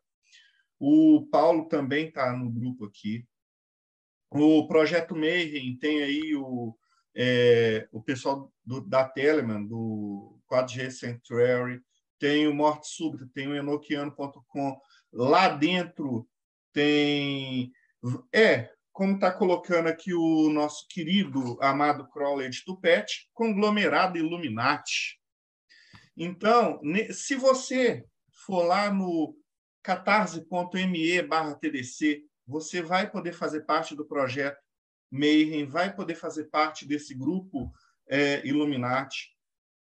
S2: O Paulo também está no grupo aqui. O Projeto Mayhem tem aí o, é, o pessoal do, da Telemann, do 4G Sanctuary, tem o Morte Súbita, tem o enoquiano.com. Lá dentro tem. É, como está colocando aqui o nosso querido amado Crowley de Tupete, conglomerado Illuminati. Então, se você for lá no catarse.me barra TDC, você vai poder fazer parte do projeto Mayhem, vai poder fazer parte desse grupo é, Illuminati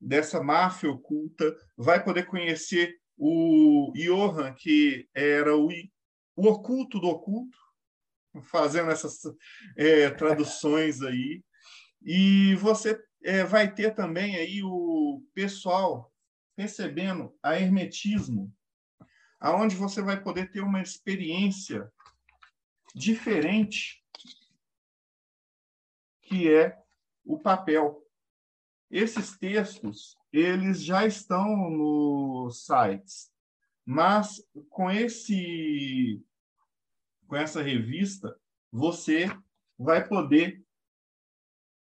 S2: dessa máfia oculta, vai poder conhecer o Johan, que era o, o oculto do oculto, fazendo essas é, traduções aí. E você é, vai ter também aí o pessoal recebendo a hermetismo, aonde você vai poder ter uma experiência diferente que é o papel. Esses textos, eles já estão nos sites, mas com esse com essa revista, você vai poder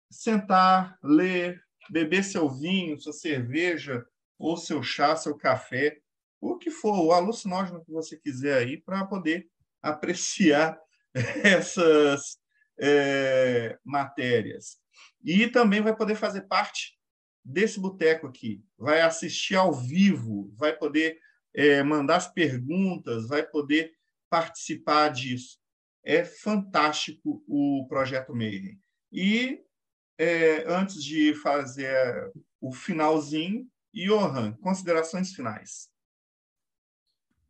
S2: sentar, ler, beber seu vinho, sua cerveja, ou seu chá, seu café, o que for, o alucinógeno que você quiser aí, para poder apreciar essas é, matérias. E também vai poder fazer parte desse boteco aqui, vai assistir ao vivo, vai poder é, mandar as perguntas, vai poder participar disso. É fantástico o projeto Mayhem. E é, antes de fazer o finalzinho, Johan, considerações finais.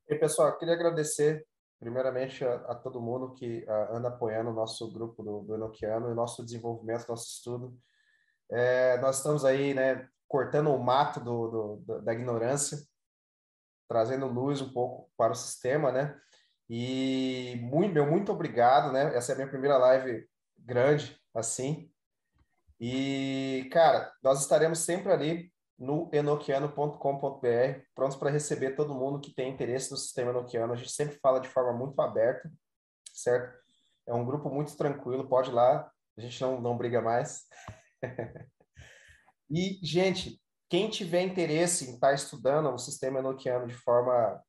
S6: E pessoal, queria agradecer primeiramente a, a, todo mundo que a, anda apoiando o nosso grupo do, do e nosso desenvolvimento, nosso estudo. É, nós estamos aí, né, cortando o mato do, do, da ignorância, trazendo luz um pouco para o sistema, né? E muito, meu muito obrigado, né? Essa é a minha primeira live grande, assim. E, cara, nós estaremos sempre ali no enoquiano.com.br, prontos para receber todo mundo que tem interesse no sistema enoquiano. A gente sempre fala de forma muito aberta, certo? É um grupo muito tranquilo, pode ir lá, a gente não, não briga mais. e, gente, quem tiver interesse em estar tá estudando o sistema enoquiano de forma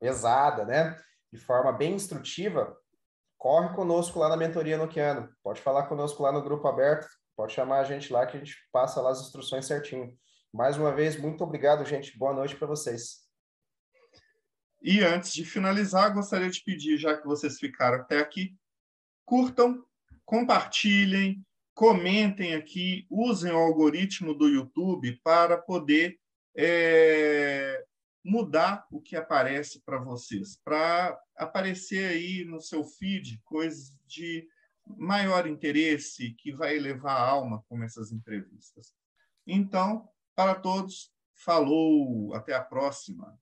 S6: pesada, né? De forma bem instrutiva, corre conosco lá na mentoria enoquiano. Pode falar conosco lá no grupo aberto, Pode chamar a gente lá que a gente passa lá as instruções certinho. Mais uma vez, muito obrigado, gente. Boa noite para vocês.
S2: E antes de finalizar, gostaria de pedir, já que vocês ficaram até aqui, curtam, compartilhem, comentem aqui, usem o algoritmo do YouTube para poder é, mudar o que aparece para vocês, para aparecer aí no seu feed coisas de maior interesse, que vai elevar a alma, como essas entrevistas. Então, para todos, falou, até a próxima.